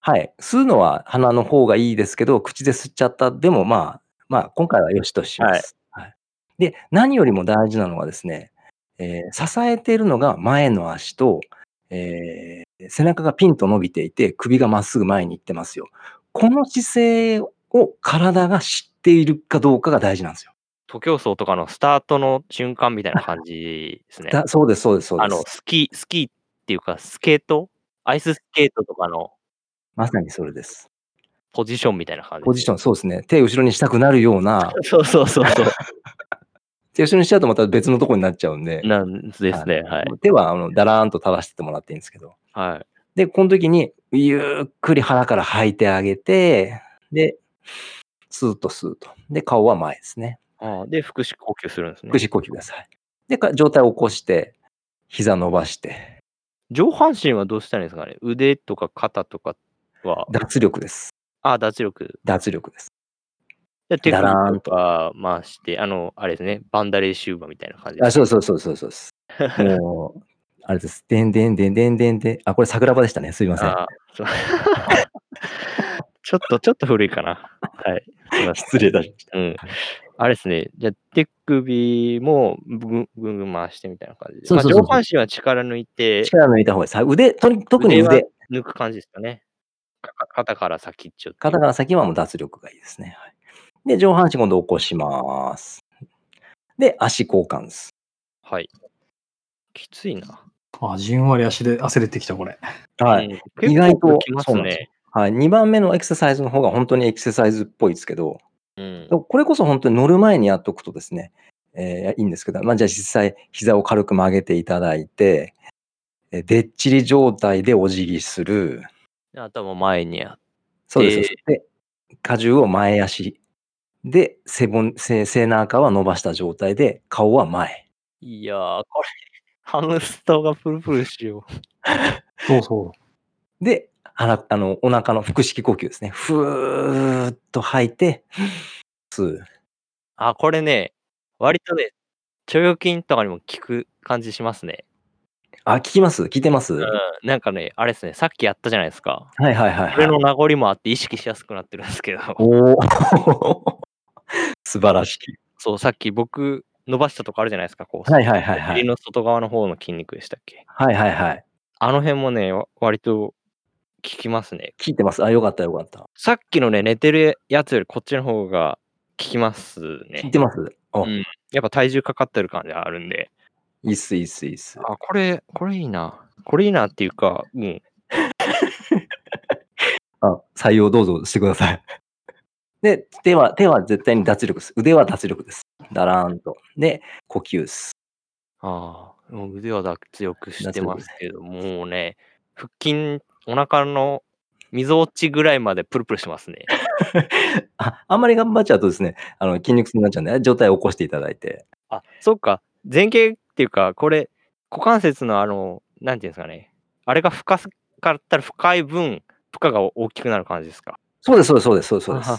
はい。吸うのは鼻の方がいいですけど、口で吸っちゃった。でもまあ、まあ、今回はよしとします。はい。で、何よりも大事なのはですね、えー支えているのが前の足と、えー背中がピンと伸びていて、首がまっすぐ前に行ってますよ。この姿勢を体が知っているかどうかが大事なんですよ。徒競走とかのスタートの瞬間みたいな感じですね。だそうです、そうです、そうです。あの、スキー、スキーっていうか、スケート？アイススケートとかのまさにそれです。ポジションみたいな感じ。ポジション、そうですね。手を後ろにしたくなるような、そうそうそうそう。後ろにしちゃうとまた別のところになっちゃうんで、なんですね。はい。手はあのだらーんと垂らしててもらっていいんですけど。はい。で、この時にゆっくり腹から吐いてあげて、で、スーッとスーッと。で、顔は前ですね。ああで、腹式呼吸するんですね腹。式呼吸ください。で、か上体を起こして、膝伸ばして、上半身はどうしたらいいんですかね？腕とか肩とかは、脱力です。あ、脱力。脱力です。で手だらー首んととか回して、あの、あれですね、バンダレーシューバーみたいな感じあ、ですそうそうそうそうそうです。もう、あれです。でんでんでんでんでんでん。あ、これ桜庭でしたね。すいません。あそう ちょっと、ちょっと古いかな。はい。すいません失礼いたしました。うん。あれですね。じゃあ、手首もぐんぐんぐん回してみたいな感じで。そうそうそうそうまあ、上半身は力抜いて、力抜いた方がいいです。はい腕、とに特に腕は腕。抜く感じですかね。か肩から先っちょっていう肩から先はもう脱力がいいですね。はい、で、上半身今度起こします。で、足交換です。はい。きついな。あ、じんわり足で汗出てきた、これ。はい。うん意外ときまね。はい。2番目のエクササイズの方が本当にエクササイズっぽいですけど、うん。これこそ本当に乗る前にやっとくとですね、えーいいんですけど、まあ、じゃあ実際膝を軽く曲げていただいて、えーでっちり状態でお辞儀する。で頭前にやっそうです。で、荷重を前足で背骨背背中は伸ばした状態で顔は前。いやー、これ、ハムスターがプルプルしよう。そうそう。で、腹あのお腹の腹式呼吸ですね。ふーっと吐いて、吸う。あ、これね、割とね、腸腰筋とかにも効く感じしますね。あ、聞きます？聞いてます、うん、なんかね、あれですね、さっきやったじゃないですか。はいはいはい、それのはい。名残もあって意識しやすくなってるんですけど、おお 素晴らしい。そう、さっき僕伸ばしたとこあるじゃないですか、こう。はいはいはいはい尻の外側の方の筋肉でしたっけ？はいはいはい。あの辺もね、わ割と効きますね。聞いてます。あ、よかったよかった。さっきのね、寝てるやつよりこっちの方が効きますね。聞いてます？あ、うんやっぱ体重かかってる感じあるんで。いいっすいいっすいいっす。あ、これ、これいいな。これいいなっていうか、うん。あ、採用どうぞしてください。で、手は、手は絶対に脱力です。腕は脱力です。だらーんと。で、呼吸です。ああ、もう腕は脱力してますけど、もうね、腹筋、お腹の溝落ちぐらいまでプルプルしてますね。あ、あんまり頑張っちゃうとですね、あの、筋肉痛になっちゃうんで、状態を起こしていただいて。あ、そっか。前傾っていうか、これ、股関節のあの、なんていうんですかね。あれが深かったら深い分、負荷が大きくなる感じですか？そうです、そうです、そうです、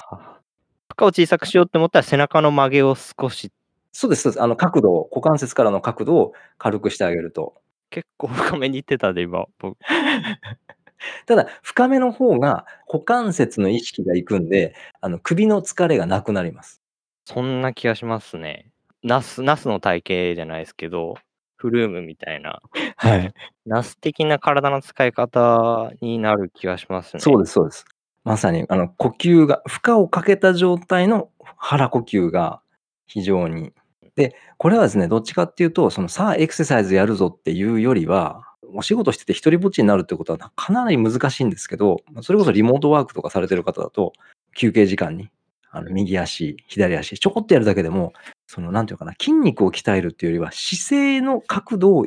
負荷を小さくしようって思ったら背中の曲げを少し、そうです、そうです。あの、角度を、股関節からの角度を軽くしてあげると。結構深めにいってたで、今。僕 ただ、深めの方が股関節の意識がいくんで、あの、首の疲れがなくなります。そんな気がしますね。ナス、ナスの体型じゃないですけど、フルームみたいな、はい。ナス的な体の使い方になる気がしますね。そうです、そうです。まさに、あの、呼吸が、負荷をかけた状態の腹呼吸が非常に。で、これはですね、どっちかっていうと、その、さあ、エクササイズやるぞっていうよりは、お仕事してて一人ぼっちになるってことはかなり難しいんですけど、それこそリモートワークとかされてる方だと、休憩時間に、あの、右足、左足、ちょこっとやるだけでも、その、なんていうかな、筋肉を鍛えるっていうよりは、姿勢の角度を、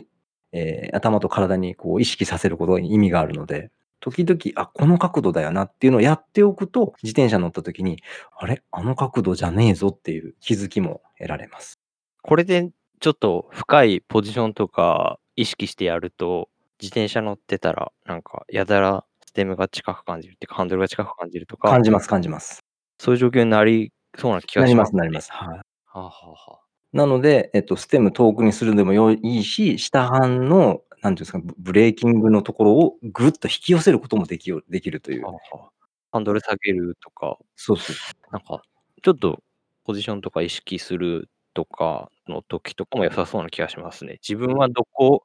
えー頭と体にこう意識させることに意味があるので、時々、あ、この角度だよなっていうのをやっておくと、自転車乗った時に、あれ？あの角度じゃねえぞっていう気づきも得られます。これでちょっと深いポジションとか意識してやると、自転車乗ってたら、なんか、やたらステムが近く感じるっていうか、ハンドルが近く感じるとか、感じます、感じます。そういう状況になりそうな気がしま。なりますす、なります。はい。はあ、はあはあ、なので、えっと、ステム遠くにするでもよいいし、下半の、なんていうんですか、ブブレーキングのところをぐっと引き寄せることもできよできるというハンドル下げるとか、そうそう。なんか、ちょっとポジションとか意識するとかの時とかも良さそうな気がしますね。自分はどこ、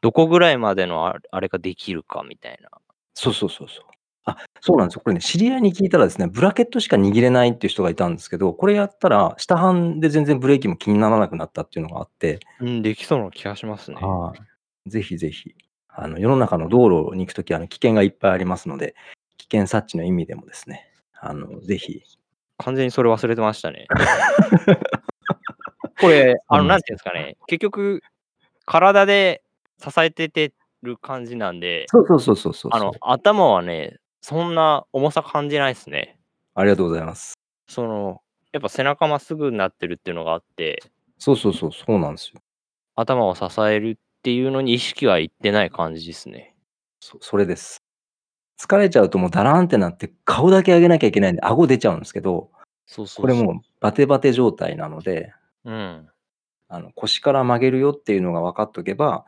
どこぐらいまでのああれができるかみたいな。そうそうそうそう。あ、そうなんですよ。これね、知り合いに聞いたらですね、ブラケットしか握れないっていう人がいたんですけど、これやったら、下半で全然ブレーキも気にならなくなったっていうのがあって、うん、できそうな気がしますね。はい。ぜひぜひ、あの、世の中の道路に行くとき、あの、危険がいっぱいありますので、危険察知の意味でもですね、あの、ぜひ、完全にそれ忘れてましたね。これ、あの、うんなんていうんですかね、結局、体で支えててる感じなんで、そうそうそうそうそう。あの、頭はね、そんな重さ感じないですね。ありがとうございます。その、やっぱ背中まっすぐになってるっていうのがあって、そうそうそう、そうなんですよ。頭を支えるっていうのに意識はいってない感じですね。そそれです。疲れちゃうともうダラーンってなって顔だけ上げなきゃいけないんで顎出ちゃうんですけど、そうそうこれもうバテバテ状態なので、うん。あの腰から曲げるよっていうのが分かっとけば、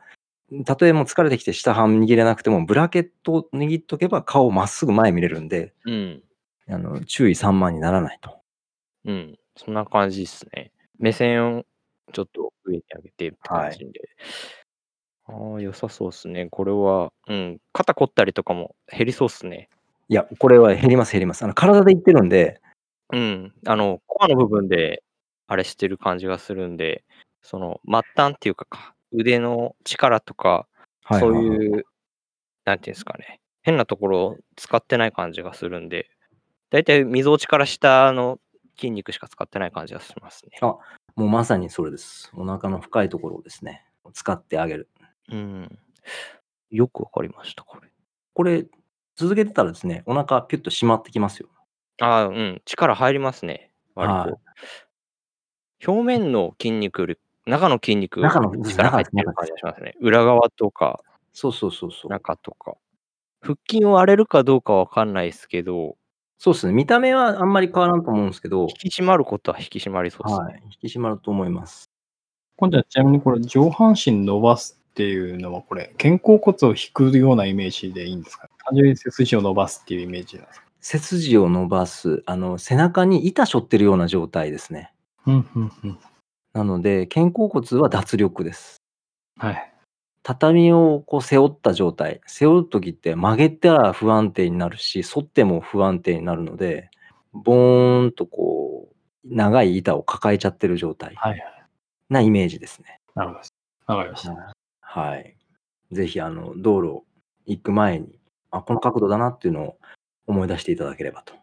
たとえもう疲れてきて下半握れなくても、ブラケットを握っとけば顔まっすぐ前見れるんで、うん。あの注意散漫にならないと。うん。そんな感じですね。目線をちょっと上に上げてって感じで。ああ、良さそうですね。これは、うん。肩凝ったりとかも減りそうですね。いや、これは減ります減ります。あの体で言ってるんで、うん。あの、コアの部分で、あれしてる感じがするんで、その、末端っていうかか、腕の力とか、そうはいはいはいいう、なんていうんですかね。変なところを使ってない感じがするんで、だいたい溝落ちから下の筋肉しか使ってない感じがしますね。あもうまさにそれです。お腹の深いところをですね、使ってあげる。うん。よくわかりました、これ。これ、続けてたらですね、お腹ピュッと締まってきますよ。ああ、うん。力入りますね。割と。はい表面の筋肉より、中の筋肉中の力入ってる感じがしますね。裏側とか、そうそうそうそう。中とか。腹筋を割れるかどうかわかんないですけど、そうですね。見た目はあんまり変わらんと思うんですけど引、き締まることは引き締まりそうですね。はい。引き締まると思います。今度はちなみにこれ上半身伸ばすっっていうのはこれ、肩甲骨を引くようなイメージでいいんですか？単純に背筋を伸ばすっていうイメージなんですか？背筋を伸ばす、あの、背中に板背負ってるような状態ですね。うん、うん、うん。なので、肩甲骨は脱力です。はい。畳をこう背負った状態。背負うときって曲げたら不安定になるし、反っても不安定になるので、ボーンとこう、長い板を抱えちゃってる状態はいはい。なイメージですね。なるほど。わかりました。はい。ぜひ、あの、道路行く前に、あ、この角度だなっていうのを思い出していただければと。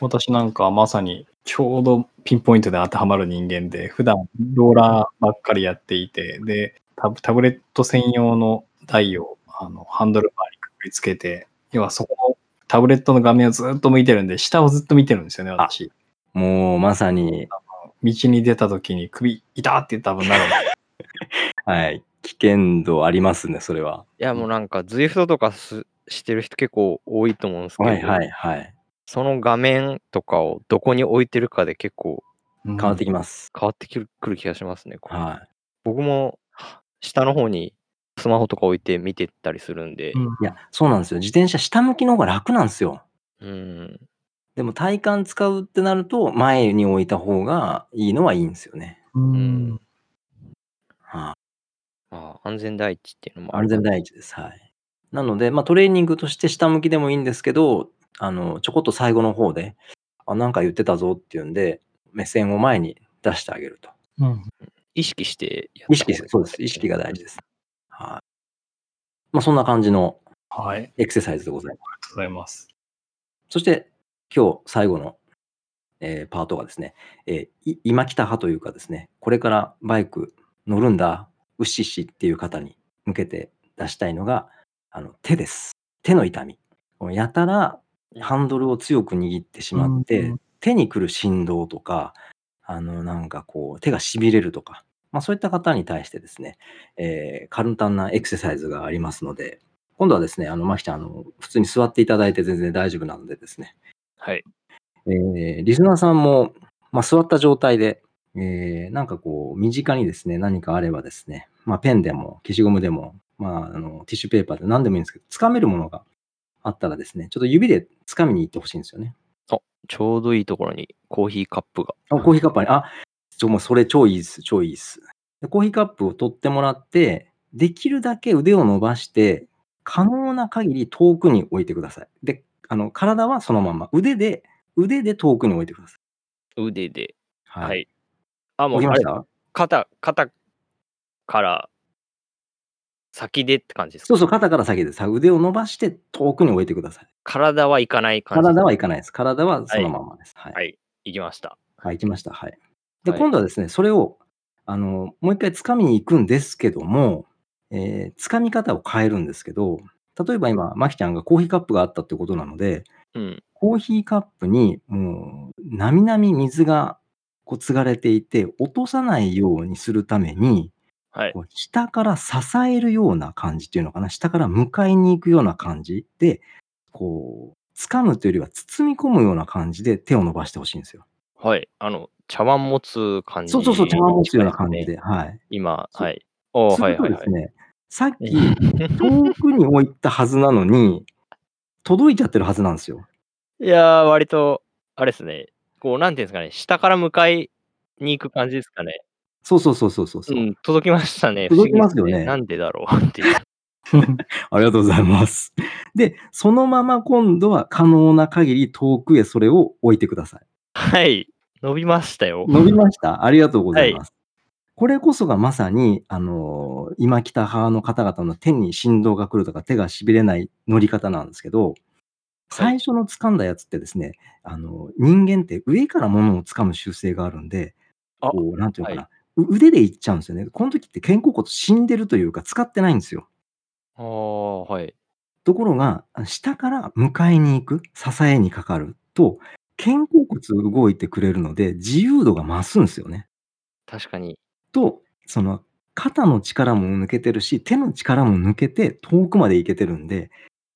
私なんかはまさにちょうどピンポイントで当てはまる人間で、普段ローラーばっかりやっていて、で、タブタブレット専用の台をあのハンドルバーにくくりつけて、要はそこのタブレットの画面をずっと見てるんで、下をずっと見てるんですよね、私。もう、まさに、道に出た時に首、痛って多分なる。はい。危険度ありますね、それは。いや、もうなんか、Zwift とかすしてる人結構多いと思うんですけど、はいはいはい。その画面とかをどこに置いてるかで結構変変わってきます。変わってくるくる気がしますね。これは僕も下の方にスマホとか置いて見てったりするんで、うんい。いや、そうなんですよ。自転車下向きの方が楽なんですよ。うん、でも体幹使うってなると、前に置いた方がいいのはいいんですよね。うんはい。まあ、安全第一っていうのもある安全第一です。はい。なので、まあ、トレーニングとして下向きでもいいんですけど、あの、ちょこっと最後の方で、あ、なんか言ってたぞっていうんで、目線を前に出してあげると。うん意識してやった意識、そうです。意識が大事です。はい。まあ、そんな感じのはい。ありエクササイズでございます。がとうございます。そして、今日最後の、えーパートがですね、え今来た派というかですね、これからバイク乗るんだ、うっしっしっていう方に向けて出したいのが、あの手です。手の痛み。やたらハンドルを強く握ってしまって、うん手に来る振動とか、あの、なんかこう、手が痺れるとか、まあそういった方に対してですね、えー簡単なエクササイズがありますので、今度はですね、あの、まきちゃん、あの、普通に座っていただいて全然大丈夫なのでですね、はい。えーリスナーさんも、まあ、座った状態で、えーなんかこう、身近にですね、何かあればですね、まあ、ペンでも、消しゴムでも、まあ、あの、ティッシュペーパーで何でもいいんですけど、掴めるものがあったらですね、ちょっと指で掴みに行ってほしいんですよね。ちょうどいいところにコーヒーカップが。あコーヒーカップに、あ、ちょ、もうそれ超いいです、超いいです。でコーヒーカップを取ってもらって、できるだけ腕を伸ばして、可能な限り遠くに置いてください。で、あの、体はそのまま、腕で、腕で遠くに置いてください。腕で。はい。はい。あ、もう肩、肩から先でって感じですか？そうそう、肩から先です。腕を伸ばして遠くに置いてください。体はいかない感じ。体はいかないです。体はそのままです。はい。は。い。行きました。はい、行きました。はい。で、はい今度はですね、それを、あの、もう一回掴みに行くんですけども、えー掴み方を変えるんですけど、例えば今、まきちゃんがコーヒーカップがあったってことなので、うん。コーヒーカップにもう、なみなみ水がこう継がれていて、落とさないようにするために、はい。こう下から支えるような感じっていうのかな、下から迎えに行くような感じで、こう、掴むというよりは包み込むような感じで手を伸ばしてほしいんですよ。はい。あの、茶碗持つ感じ、そうそうそう、茶碗持つような感じ。で。はい。今、はい。おーすはいはいはいるとです。ね、さっき 遠くに置いたはずなのに、届いちゃってるはずなんですよ。いやー、割と、あれですね。こう、なんていうんですかね。下から迎えに行く感じですかね。そうそうそうそうそう。うん、届きましたね。届きますよねなんでだろうっていう。ありがとうございます。で、そのまま今度は可能な限り遠くへそれを置いてください。はい。伸びましたよ。伸びましたありがとうございます。これこそがまさに、あのー今来た派の方々の手に振動が来るとか手が痺れない乗り方なんですけど、最初の掴んだやつってですね、あの人間って上から物を掴む習性があるんで、あこう、なんていうのかな、はう腕でいっちゃうんですよね。この時って肩甲骨死んでるというか使ってないんですよ。ああ、はい。ところが、下から迎えに行く、支えにかかると、肩甲骨動いてくれるので、自由度が増すんですよね。確かに。と、その、肩の力も抜けてるし、手の力も抜けて遠くまで行けてるんで、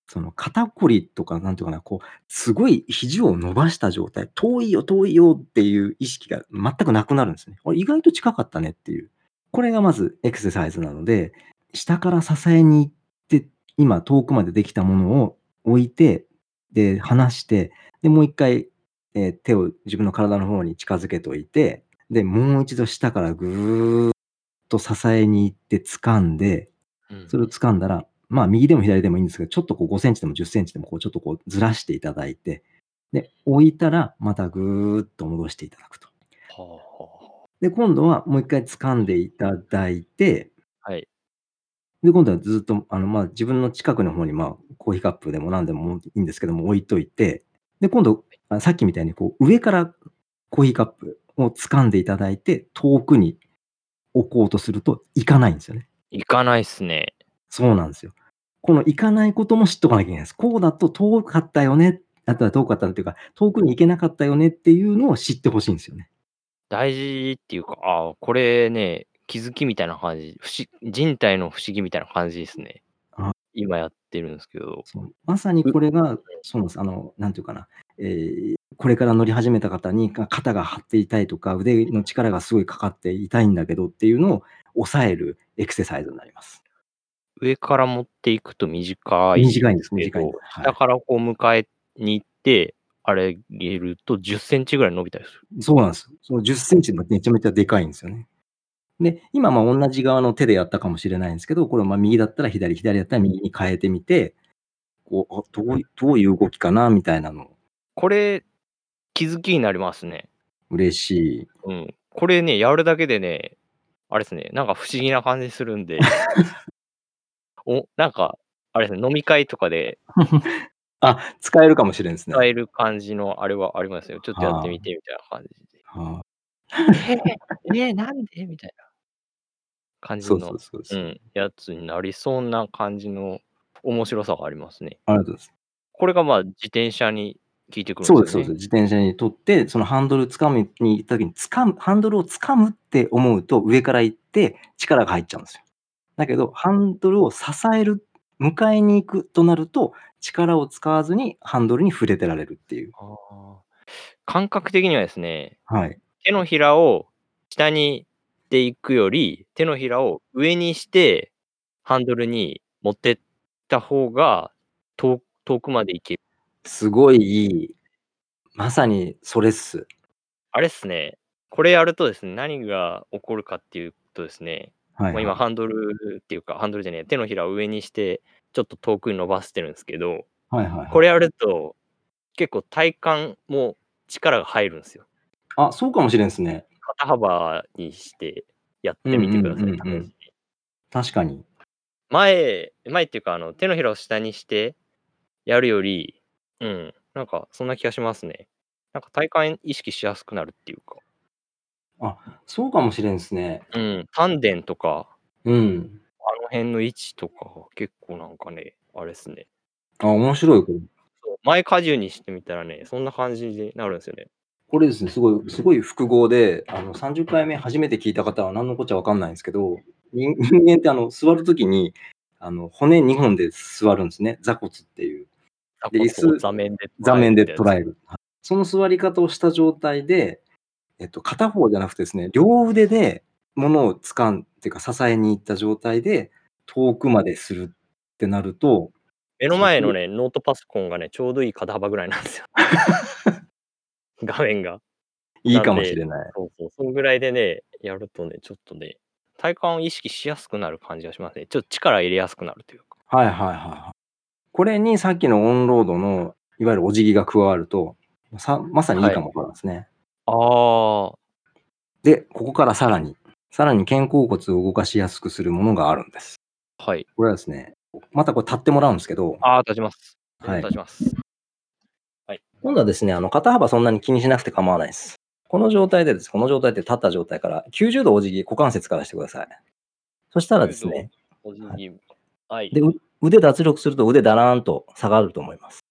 その肩こりとか、なんていうかな、こう、すごい肘を伸ばした状態、遠いよ、遠いよっていう意識が全くなくなるんですね。意外と近かったねっていう。これがまずエクササイズなので、下から支えに行って、今遠くまでできたものを置いて、で、離して、で、もう一回、えー手を自分の体の方に近づけといて、で、もう一度下からぐーっと支えに行って掴んで、うんそれを掴んだら、まあ右でも左でもいいんですけど、ちょっとこう5センチでも10センチでもこうちょっとこうずらしていただいて、で、置いたらまたぐーっと戻していただくと。で、今度はもう一回掴んでいただいて、あはい。で、今度はずっと、あの、まあ、自分の近くの方に、まあ、コーヒーカップでも何でもいいんですけども、置いといて、で、今度、あさっきみたいに、こう、上からコーヒーカップを掴んでいただいて、遠くに置こうとすると、いかないんですよね。行かないっすね。そうなんですよ。この行かないことも知っとかなきゃいけないです。こうだと遠かったよね。あとは遠かったっていうか、遠くに行けなかったよねっていうのを知ってほしいんですよね。大事っていうか、ああ、これね、気づきみたいな感じ、不思人体の不思議みたいな感じですねあ。今やってるんですけど。そうまさにこれが、そうなんです。あの、なんていうかな、えーこれから乗り始めた方にか肩が張っていたいとか、腕の力がすごいかかって痛いんだけどっていうのを抑えるエクササイズになります。上から持っていくと短い短いんです、短いんです。はい下からこう迎えに行って、あれげると10センチぐらい伸びたりする。そうなんです。その10センチめちゃめちゃでかいんですよね。で、今、まあ同じ側の手でやったかもしれないんですけど、これまあ右だったら左、左だったら右に変えてみて、こう、あどういどういう動きかなみたいなの、これ、気づきになりますね。嬉しい。うん。これね、やるだけでね、あれですね、なんか不思議な感じするんで、お、なんか、あれですね、飲み会とかで あ、使えるかもしれんですね。使える感じのあれはありますよ。ちょっとやってみてみたいな感じで。は えー、えーなんでみたいな感じのそうそうそうそうう、ん、やつになりそうな感じの面白さがありますね。ありがとうございます。これがまあ自転車に効いてくるんそうです、ですよね。そうです。自転車にとって、そのハンドル掴みに行った時に、掴む、ハンドルを掴むって思うと、上から行って力が入っちゃうんですよ。だけど、ハンドルを支える、迎えに行くとなると、力を使わずにハンドルに触れてられるっていう。感覚的にはですね、はい。手のひらを下にっていくより、手のひらを上にして、ハンドルに持ってった方が遠遠くまで行ける。すごいいい。まさにそれっす。あれっすね、これやるとですね、何が起こるかっていうとですね、はい、まあ、今ハンドルっていうか、ハンドルじゃねえ、手のひらを上にして、ちょっと遠くに伸ばしてるんですけど、はいはい。これやると、結構体幹も力が入るんですよ。あ、そうかもしれんですね。肩幅にしてやってみてください、うんうんうんうん確かに。前、前っていうか、あの、手のひらを下にしてやるより、うん、なんかそんな気がしますね。なんか体幹意識しやすくなるっていうか、そうかもしれんですね。うん、丹田とか、うん。あの辺の位置とかが結構なんかね、あれですね。あ、面白い。これそう前荷重にしてみたらね、そんな感じになるんですよね。これですね、すごい、すごい複合で、あの、30回目初めて聞いた方は何のこっちゃわかんないんですけど、人 人間ってあの、座るときに、あの、骨2本で座るんですね。座骨っていう。で椅子座面で座面で捉ええる。その座り方をした状態で、えっと、片方じゃなくてですね、両腕で物を掴ん、っていうか支えに行った状態で遠くまでするってなると、目の前のね、ノートパソコンがね、ちょうどいい肩幅ぐらいなんですよ。画面が。いいかもしれない。そうそう、そのぐらいでね、やるとね、ちょっとね、体幹を意識しやすくなる感じがしますね。ちょっと力入れやすくなるというか。はいはいはいはい。これにさっきのオンロードの、いわゆるお辞儀が加わると、さまさにいいかもわからんですね。ああ、で、ここからさらに、さらに肩甲骨を動かしやすくするものがあるんです。はい。これはですね、またこれ立ってもらうんですけど、ああ、立ちます。はい立ちます。今度はですね、あの肩幅そんなに気にしなくて構わないです。この状態でです、この状態で立った状態から90度お辞儀、股関節からしてください。そしたらですね、お辞儀。はい。でう腕脱力すると腕だらーんと下がると思います。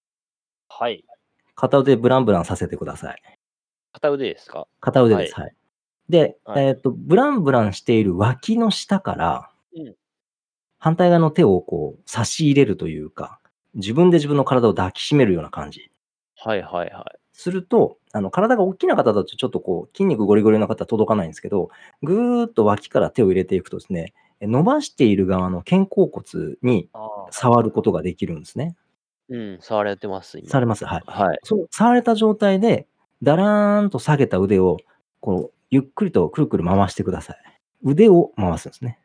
はい。片腕ブランブランさせてください。片腕ですか？片腕です。はい。で、はいえっ、と、ブランブランしている脇の下から、うん反対側の手をこう差し入れるというか、自分で自分の体を抱きしめるような感じ。はいはいはい。すると、あの体が大きな方だとちょっとこう筋肉ゴリゴリの方は届かないんですけど、ぐーっと脇から手を入れていくとですね、伸ばしている側の肩甲骨に。触ることができるんですね。うん、触れてます、今。触れます。はい。はい。その触れた状態で、だらーんと下げた腕を、こう、ゆっくりとくるくる回してください。腕を回すんですね。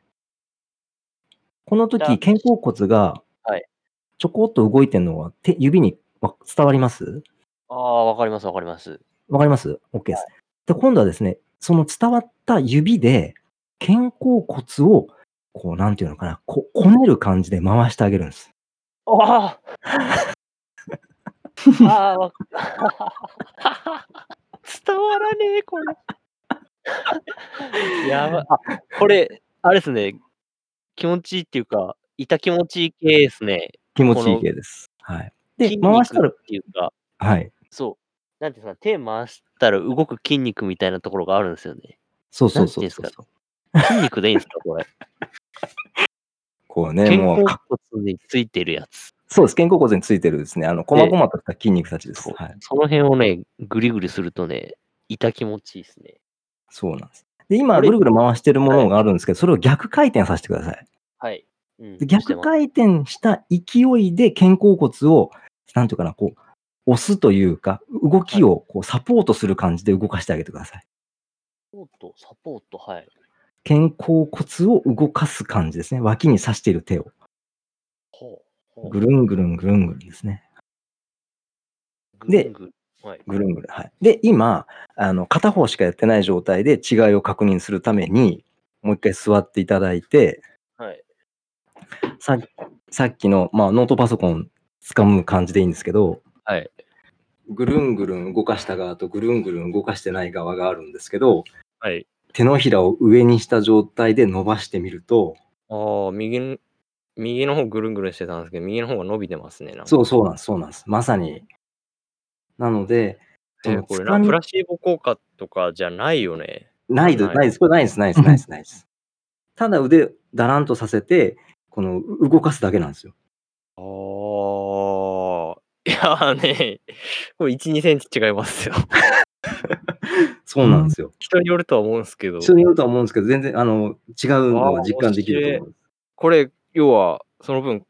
この時、だ肩甲骨がはい。ちょこっと動いてるのは手、指にわ伝わります？ああ、わかります、わかります。わかります ?OK です。で、今度はですね、その伝わった指で、肩甲骨を、こう、なんていうのかな、こ、こねる感じで回してあげるんです。ああああ、わ 伝わらねえ、これ。やば、あ、これ、あれですね、気持ちいいっていうか、痛気持ちいい系ですね。気持ちいい系です。はい。で筋、回したら肉、っていうか、はい。そう。なんていうんですか、手回したら動く筋肉みたいなところがあるんですよね。そうそうそうそう筋肉でいいんですか、これ。こうね、肩もう甲、骨についてるやつ。そうです。肩甲骨についてるですね、あの、細々とした筋肉たちです。はい。その辺をね、ぐりぐりするとね、痛気持ちいいですね。そうなんです。で、今、ぐるぐる回してるものがあるんですけど、それを逆回転させてください。はい。うん、で逆回転した勢いで肩甲骨を、なんていうかな、こう、押すというか、動きをこうサポートする感じで動かしてあげてください。サポート、サポート、はい。肩甲骨を動かす感じですね。脇に刺している手を。ぐるんぐるんぐるんぐるんですね。でぐるんぐるん。はい。で、今、あの、片方しかやってない状態で違いを確認するために、もう一回座っていただいて、はい。ささっきの、まあ、ノートパソコン掴む感じでいいんですけど、はい。ぐるんぐるん動かした側とぐるんぐるん動かしてない側があるんですけど、はい。手のひらを上にした状態で伸ばしてみると、ああ、右の方ぐるんぐるんしてたんですけど、右の方が伸びてますね。なんかそうそうなんです、そうなんです。まさに。なので、そのえーこれなプラシーボ効果とかじゃないよね。ないでないないです。これないです、ないです、ないです、ないです。ただ腕だらんとさせて、この動かすだけなんですよ。ああ。いやーね、これ1、2センチ違いますよ。そうなんですよ。人によるとは思うんですけど、人によるとは思うんですけど、全然あの違うのは実感できると思います。これ、要は、その分、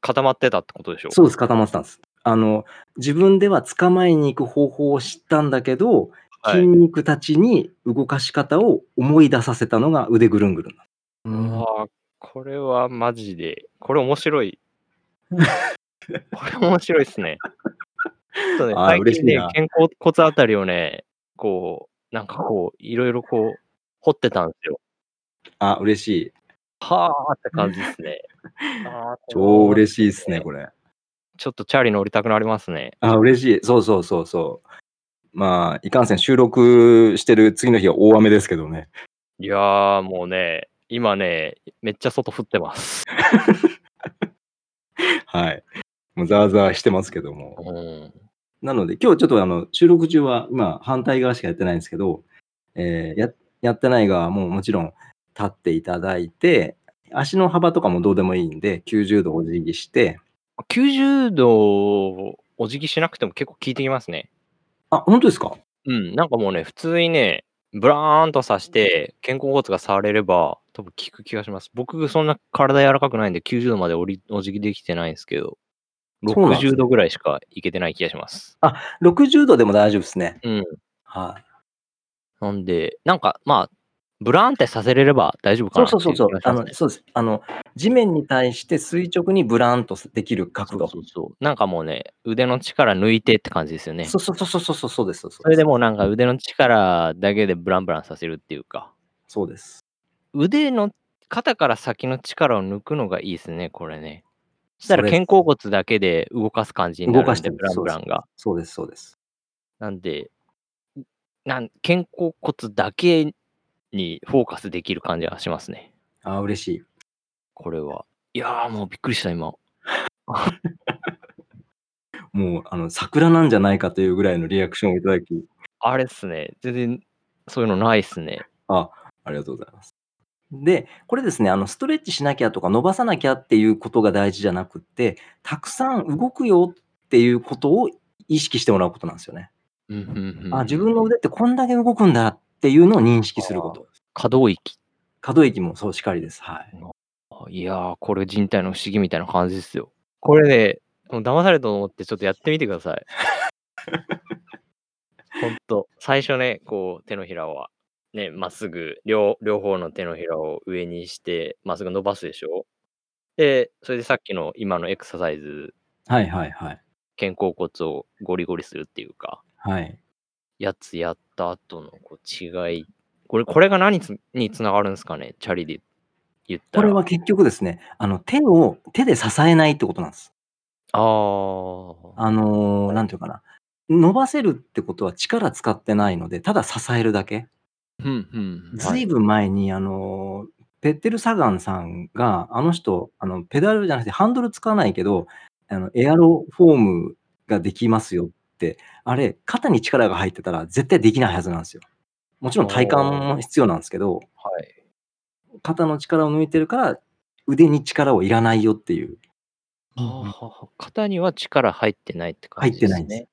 固まってたってことでしょ？そうです、固まってたんです。あの、自分では捕まえに行く方法を知ったんだけど、はい筋肉たちに動かし方を思い出させたのが腕ぐるんぐるん。うんああ、これはマジで、これ面白い。これ面白いですね。ちょっとね、あー最近ね肩甲骨あたりをね、こう、なんかこう、いろいろこう、掘ってたんですよ。あ、嬉しい。はあって感じですね。あー超嬉しいですね、これ。ちょっとチャリ乗りたくなりますね。あ、嬉しい。そうそうそうそう。まあ、いかんせん収録してる次の日は大雨ですけどね。いやー、もうね、今ね、めっちゃ外降ってます。はい。もうザーザーしてますけども。うん。なので、今日ちょっとあの、収録中は、今、反対側しかやってないんですけど、えーや、やってない側ももちろん立っていただいて、足の幅とかもどうでもいいんで、90度お辞儀して、90度お辞儀しなくても結構効いてきますね。あ、本当ですか？うん、なんかもうね、普通にね、ブラーンとさして、肩甲骨が触れれば、多分効く気がします。僕、そんな体柔らかくないんで、90度までおりお辞儀できてないんですけど、そうなんですね60度ぐらいしかいけてない気がします。?60 度でも大丈夫ですね。うん。はい。なんで、なんか、まあ、ブラーンってさせれれば大丈夫かそうなってそうそうそう。あの。そうです。あの、地面に対して垂直にブラーンとできる角そう度。そうそう。なんかもうね、腕の力抜いてって感じですよね。そうそうそうそうそうそうです。そうですそれでもうなんか腕の力だけでブランブランさせるっていうか、そうです。腕の肩から先の力を抜くのがいいですね、これね。そしたら肩甲骨だけで動かす感じにな動かしてブランブランが。そうです、そうです。なんで、なん肩甲骨だけにフォーカスできる感じがしますね。あ、嬉しい。これは。いやーもうびっくりした、今。もう、あの、桜なんじゃないかというぐらいのリアクションをいただき、あれっすね。全然そういうのないっすね。あ、ありがとうございます。で、これですね、あの、ストレッチしなきゃとか伸ばさなきゃっていうことが大事じゃなくって、たくさん動くよっていうことを意識してもらうことなんですよね。うんうんうんあ、自分の腕ってこんだけ動くんだっていうのを認識すること。可動域。可動域もそうしかりです。はい。あいやー、これ人体の不思議みたいな感じですよ。これね、もう騙されたと思ってちょっとやってみてください。ほんと、最初ね、こう手のひらをね、まっすぐ両、両方の手のひらを上にして、まっすぐ伸ばすでしょで、それでさっきの今のエクササイズ、はいはいはい。肩甲骨をゴリゴリするっていうか、はい。やつやった後のこう違い、これ、これが何つにつながるんですかね？チャリで言ったら。これは結局ですね、あの、手を、手で支えないってことなんです。あーあのーなんていうかな。伸ばせるってことは力使ってないので、ただ支えるだけ。うんうん。ずいぶん前に、あのーペッテル・サガンさんが、あの人、あの、ペダルじゃなくてハンドルつかないけど、あの、エアロフォームができますよって、あれ、肩に力が入ってたら絶対できないはずなんですよ。もちろん体幹も必要なんですけど、はい。肩の力を抜いてるから、腕に力をいらないよっていう。肩には力入ってないって感じですね。入ってないんです。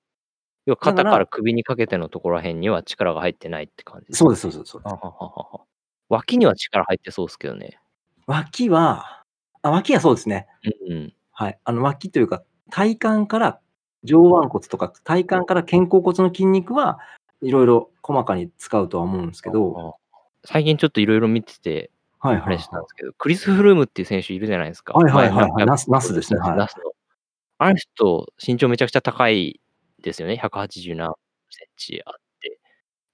要は肩から首にかけてのところらへんには力が入ってないって感じそうです、そうです、そうです。ははははは脇には力入ってそうですけどね。脇は、あ脇はそうですね。うんうん。はい。あの、脇というか、体幹から上腕骨とか、体幹から肩甲骨の筋肉はいろいろ細かに使うとは思うんですけど、あ最近ちょっといろいろ見てて、はいはい、あれしたんですけど、クリス・フルームっていう選手いるじゃないですか。はいはいはいはい前ナスナスですねはいナスの。あの人、身長めちゃくちゃ高いですよね。180何センチあって。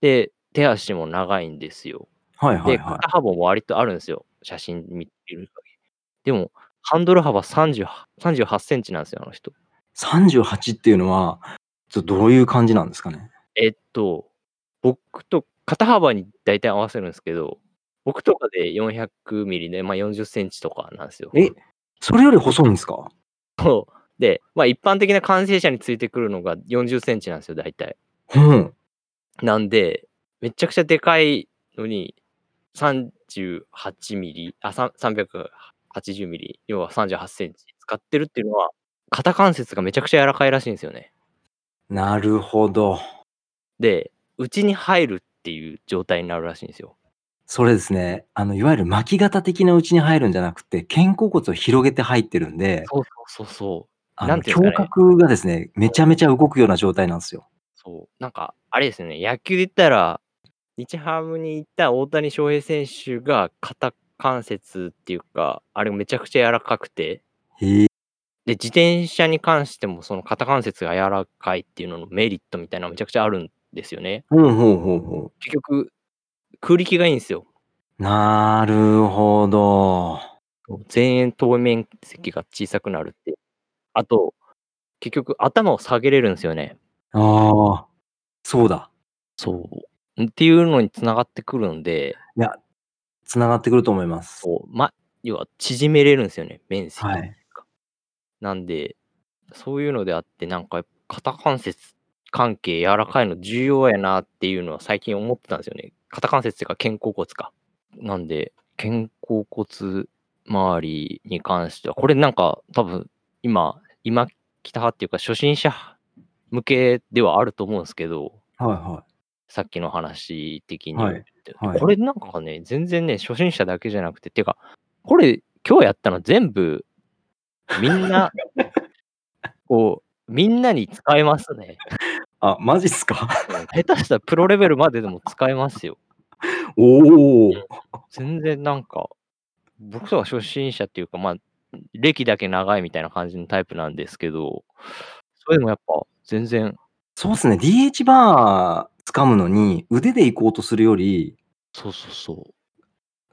で、手足も長いんですよ。で、はいはいはい。肩幅も割とあるんですよ。写真見る限り。でも、ハンドル幅30 38センチなんですよ、あの人。38っていうのは、ちょっとどういう感じなんですかね？えっと、僕と肩幅に大体合わせるんですけど、僕とかで400ミリで、まあ、40センチとかなんですよ。え、それより細いんですか？そうで、まあ、一般的な完成者についてくるのが40センチなんですよ、大体。うん。なんで、めちゃくちゃでかいのに、38ミリ、あ、さん380ミリ、要は38センチ使ってるっていうのは、肩関節がめちゃくちゃ柔らかいらしいんですよね。なるほど。で、内に入るっていう状態になるらしいんですよ。それですね、あの、いわゆる巻き型的なうちに入るんじゃなくて、肩甲骨を広げて入ってるんで、そうそうそうそう。あの、なんていうんですかね胸郭がですね、めちゃめちゃ動くような状態なんですよ。そう。なんか、あれですね、野球で言ったら、日ハムに行った大谷翔平選手が肩関節っていうか、あれめちゃくちゃ柔らかくて、へえ。で、自転車に関してもその肩関節が柔らかいっていうののメリットみたいなのめちゃくちゃあるんですよね。ほうほうほうほ結局、空力がいいんですよ。う。なるほど。前円透面積が小さくなるって。あと、結局頭を下げれるんですよね。ああ、そうだ。そう。っていうのにつながってくるんで、いや、つながってくると思います。こう、ま、要は縮めれるんですよね、面積が。はいなんで、そういうのであって、なんか肩関節関係柔らかいの重要やなっていうのは最近思ってたんですよね。肩関節っていうか肩甲骨か。なんで、肩甲骨周りに関しては、これなんか多分今、今来たっていうか初心者向けではあると思うんですけど、はいはさっきの話的にはいはいこれなんかね、全然ね、初心者だけじゃなくて、てか、これ今日やったの全部、みんな、こう、みんなに使えますね。い。あ、マジっすか？下手したらプロレベルまででも使えますよ。おお。全然なんか、僕とか初心者っていうか、まあ、歴だけ長いみたいな感じのタイプなんですけど、それでもやっぱ全然、そうですね。DH バー掴むのに腕で行こうとするより、そうそうそう、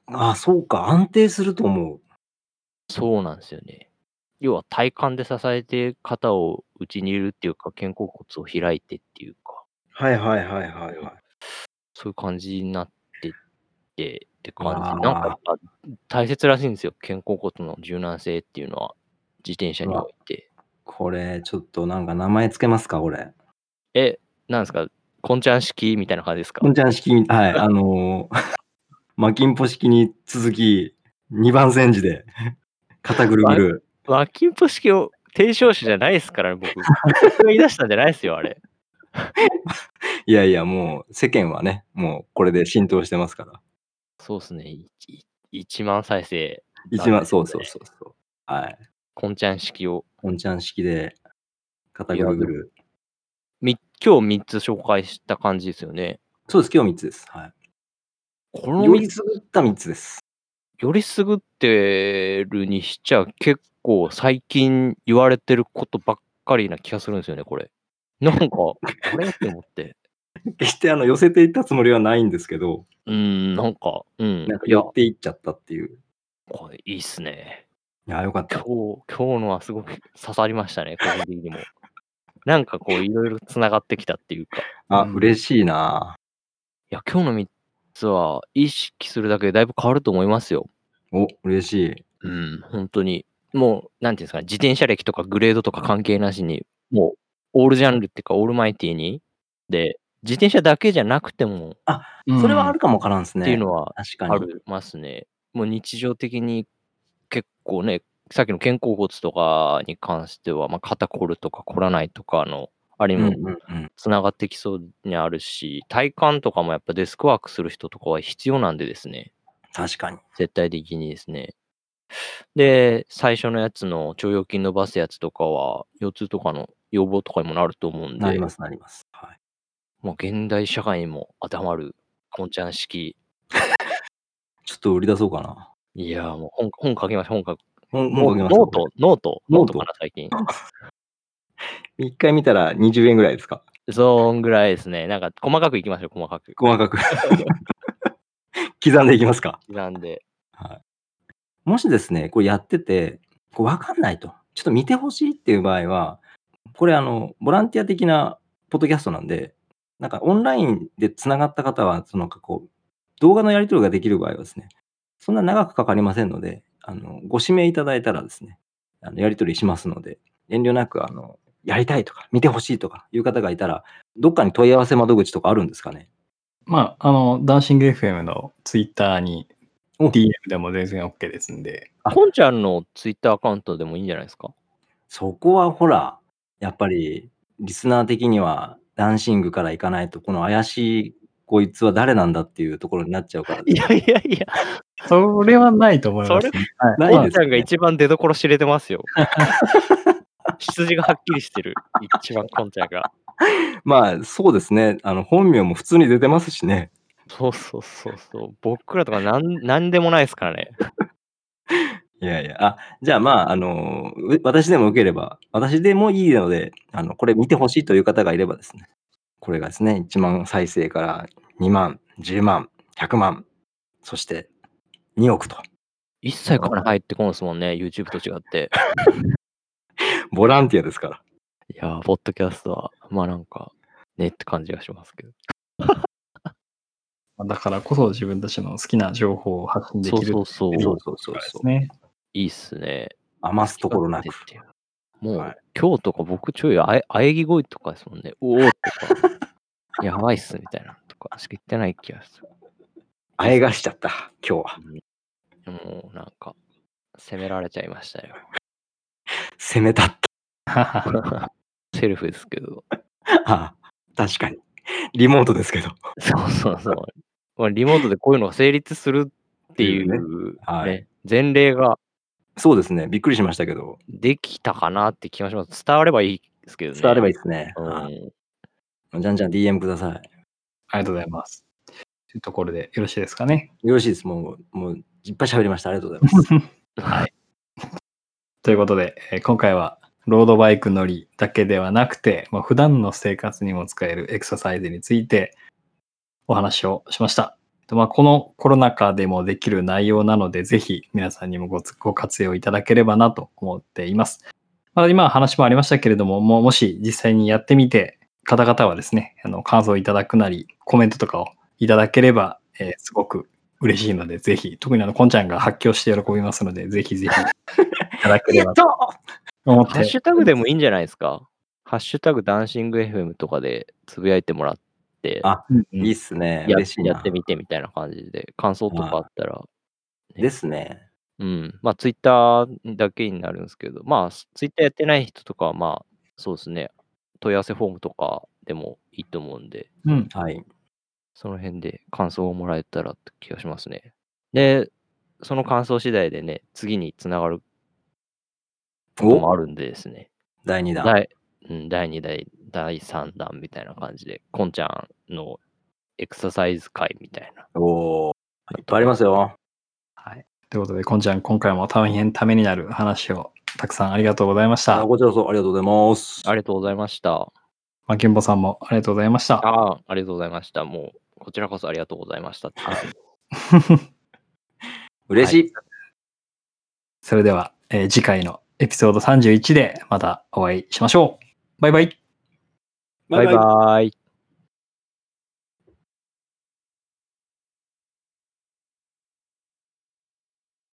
あ、そうか、安定すると思う。そうなんですよね。要は体幹で支えて肩を内に入れるっていうか、肩甲骨を開いてっていうか、はいはいはいはいはい。そういう感じになってってって感じ。なんか大切らしいんですよ。肩甲骨の柔軟性っていうのは、自転車において。これ、ちょっとなんか名前つけますか、これ。え、なんですか、こんちゃん式みたいな感じですか？こんちゃん式、はい、あのー、マキンポ式に続き、2番煎じで、肩ぐるぐる。マッキンポ式を提唱者じゃないですからね、僕。僕が言い出したんじゃないですよ、あれ。いやいや、もう世間はね、もうこれで浸透してますから。そうですね。い1万再生。一番、そうそうそうそう。はい。こんちゃん式を。こんちゃん式で、肩ぐるぐる。み今日3つ紹介した感じですよね。そうです、今日3つです。はい。このよ3つりすぐった3つです。よりすぐってるにしちゃ結構最近言われてることばっかりな気がするんですよね、これ。なんか、あれ？って思って。決してあの寄せていったつもりはないんですけど、うーん、なんか、うん。なんか寄っていっちゃったっていう。これいいっすね。いや、よかった。今日、今日のはすごく刺さりましたね、個人的にも。なんかこう、いろいろ繋がってきたっていうか。あ、うん嬉しいないや、今日の3つは意識するだけでだいぶ変わると思いますよ。お、嬉しい。うん、本当に。もう、なんていうんですかね、自転車歴とかグレードとか関係なしに、もう、オールジャンルっていうか、オールマイティに。で、自転車だけじゃなくてもそれはあるかもわからんですね。っていうのは確かに。ありますね。もう日常的に結構ね、さっきの肩甲骨とかに関しては、まあ、肩凝るとか凝らないとかの、あれうんも。つながってきそうにあるし、体幹とかもやっぱデスクワークする人とかは必要なんでですね。確かに。絶対的にですね。で、最初のやつの腸腰筋伸ばすやつとかは、腰痛とかの予防とかにもなると思うんで、なります、なります。はい。もう現代社会にも当てはまる、こんちゃん式。ちょっと売り出そうかな。いやーもう本本書きましょう、本書き本ノ本書きますノート、ノート、ノートノートかな、最近。一回見たら20円ぐらいですか？そんぐらいですね。なんか、細かくいきましょう、細かく。細かく。刻んでいきますか？なんで、もしですね、これやってて、こう分かんないと。ちょっと見てほしいっていう場合は、これあの、ボランティア的なポッドキャストなんで、なんかオンラインでつながった方は、そのこう、動画のやり取りができる場合はですね、そんな長くかかりませんので、あの、ご指名いただいたらですね、あのやり取りしますので、遠慮なく、あの、やりたいとか、見てほしいとかいう方がいたら、どっかに問い合わせ窓口とかあるんですかね？まあ、あの、ダンシング FM のツイッターに DM でも全然 OK ですんで、あこんちゃんのツイッターアカウントでもいいんじゃないですか？そこはほら、やっぱり、リスナー的には、ダンシングから行かないと、この怪しいこいつは誰なんだっていうところになっちゃうから いやいやいや、それはないと思います、ね。はいちゃんが一番出所知れてますよ。出自がはっきりしてる。一番こんちゃんが。まあ、そうですね。あの、本名も普通に出てますしね。そうそうそうそう。僕らとかなんなんでもないですからね。いやいや、あ、じゃあまあ、あの、う私でも受ければ、私でもいいので、あの、これ見てほしいという方がいればですね、これがですね、1万再生から2万、10万、100万、そして2億と、一切金入ってこんですもんね、YouTube と違って。ボランティアですから。いやー、ポッドキャストは、まあなんか、ねって感じがしますけど。だからこそ自分たちの好きな情報を発信でそうきるそうそう。そうそうそうそう。ですね。いいっすね。余すところなく。もう、はい今日とか僕ちょいあえ喘ぎ声とかですもんね。おおとか、やばいっすみたいなとかしか言ってない気がする。あえがしちゃった、今日は。もうなんか、責められちゃいましたよ。攻めたった。セルフですけど。あ確かに。リモートですけど。そうそうそう。まあリモートでこういうのが成立するっていうう、ねはい前例がそうですね。びっくりしましたけど、できたかなって気がします。伝わればいいですけどね。伝わればいいですね。うはいん。じゃんじゃん DM ください。ありがとうございます。というところでよろしいですかね。よろしいです。もう、もう、いっぱい喋りました。ありがとうございます。はい。ということで、えー今回はロードバイク乗りだけではなくて、まあ、普段の生活にも使えるエクササイズについてお話をしました。でまあ、このコロナ禍でもできる内容なので、ぜひ皆さんにもごご活用いただければなと思っています。まあ、今話もありましたけれども、もうもし実際にやってみて、方々はですね、あの感想をいただくなり、コメントとかをいただければ、えーすごく嬉しいので、ぜひ、特にあの、こんちゃんが発狂して喜びますので、ぜひぜひ いただければと思ってハッシュタグでもいいんじゃないですか。ハッシュタグダンシング FM とかでつぶやいてもらって、あいいっすね。や嬉しいな。やってみてみたいな感じで、感想とかあったら、ですね。うん。まあ、ツイッターだけになるんですけど、まあ、ツイッターやってない人とかは、まあ、そうですね、問い合わせフォームとかでもいいと思うんで、うん。はい。その辺で感想をもらえたらって気がしますね。で、その感想次第でね、次につながることもおあるんでですね。第2弾。第うん、第2弾、第3弾みたいな感じで、こんちゃんのエクササイズ会みたいな。おーいっぱいありますよ。はい。ということで、こんちゃん、今回も大変ためになる話をたくさんありがとうございました。あこちらこそありがとうございます。ありがとうございました。まきんぼさんもありがとうございました。ああ、ありがとうございました。もう、こちらこそありがとうございました。嬉しい。それでは、えー次回のエピソード31でまたお会いしましょう。バイバイ。バイバイ。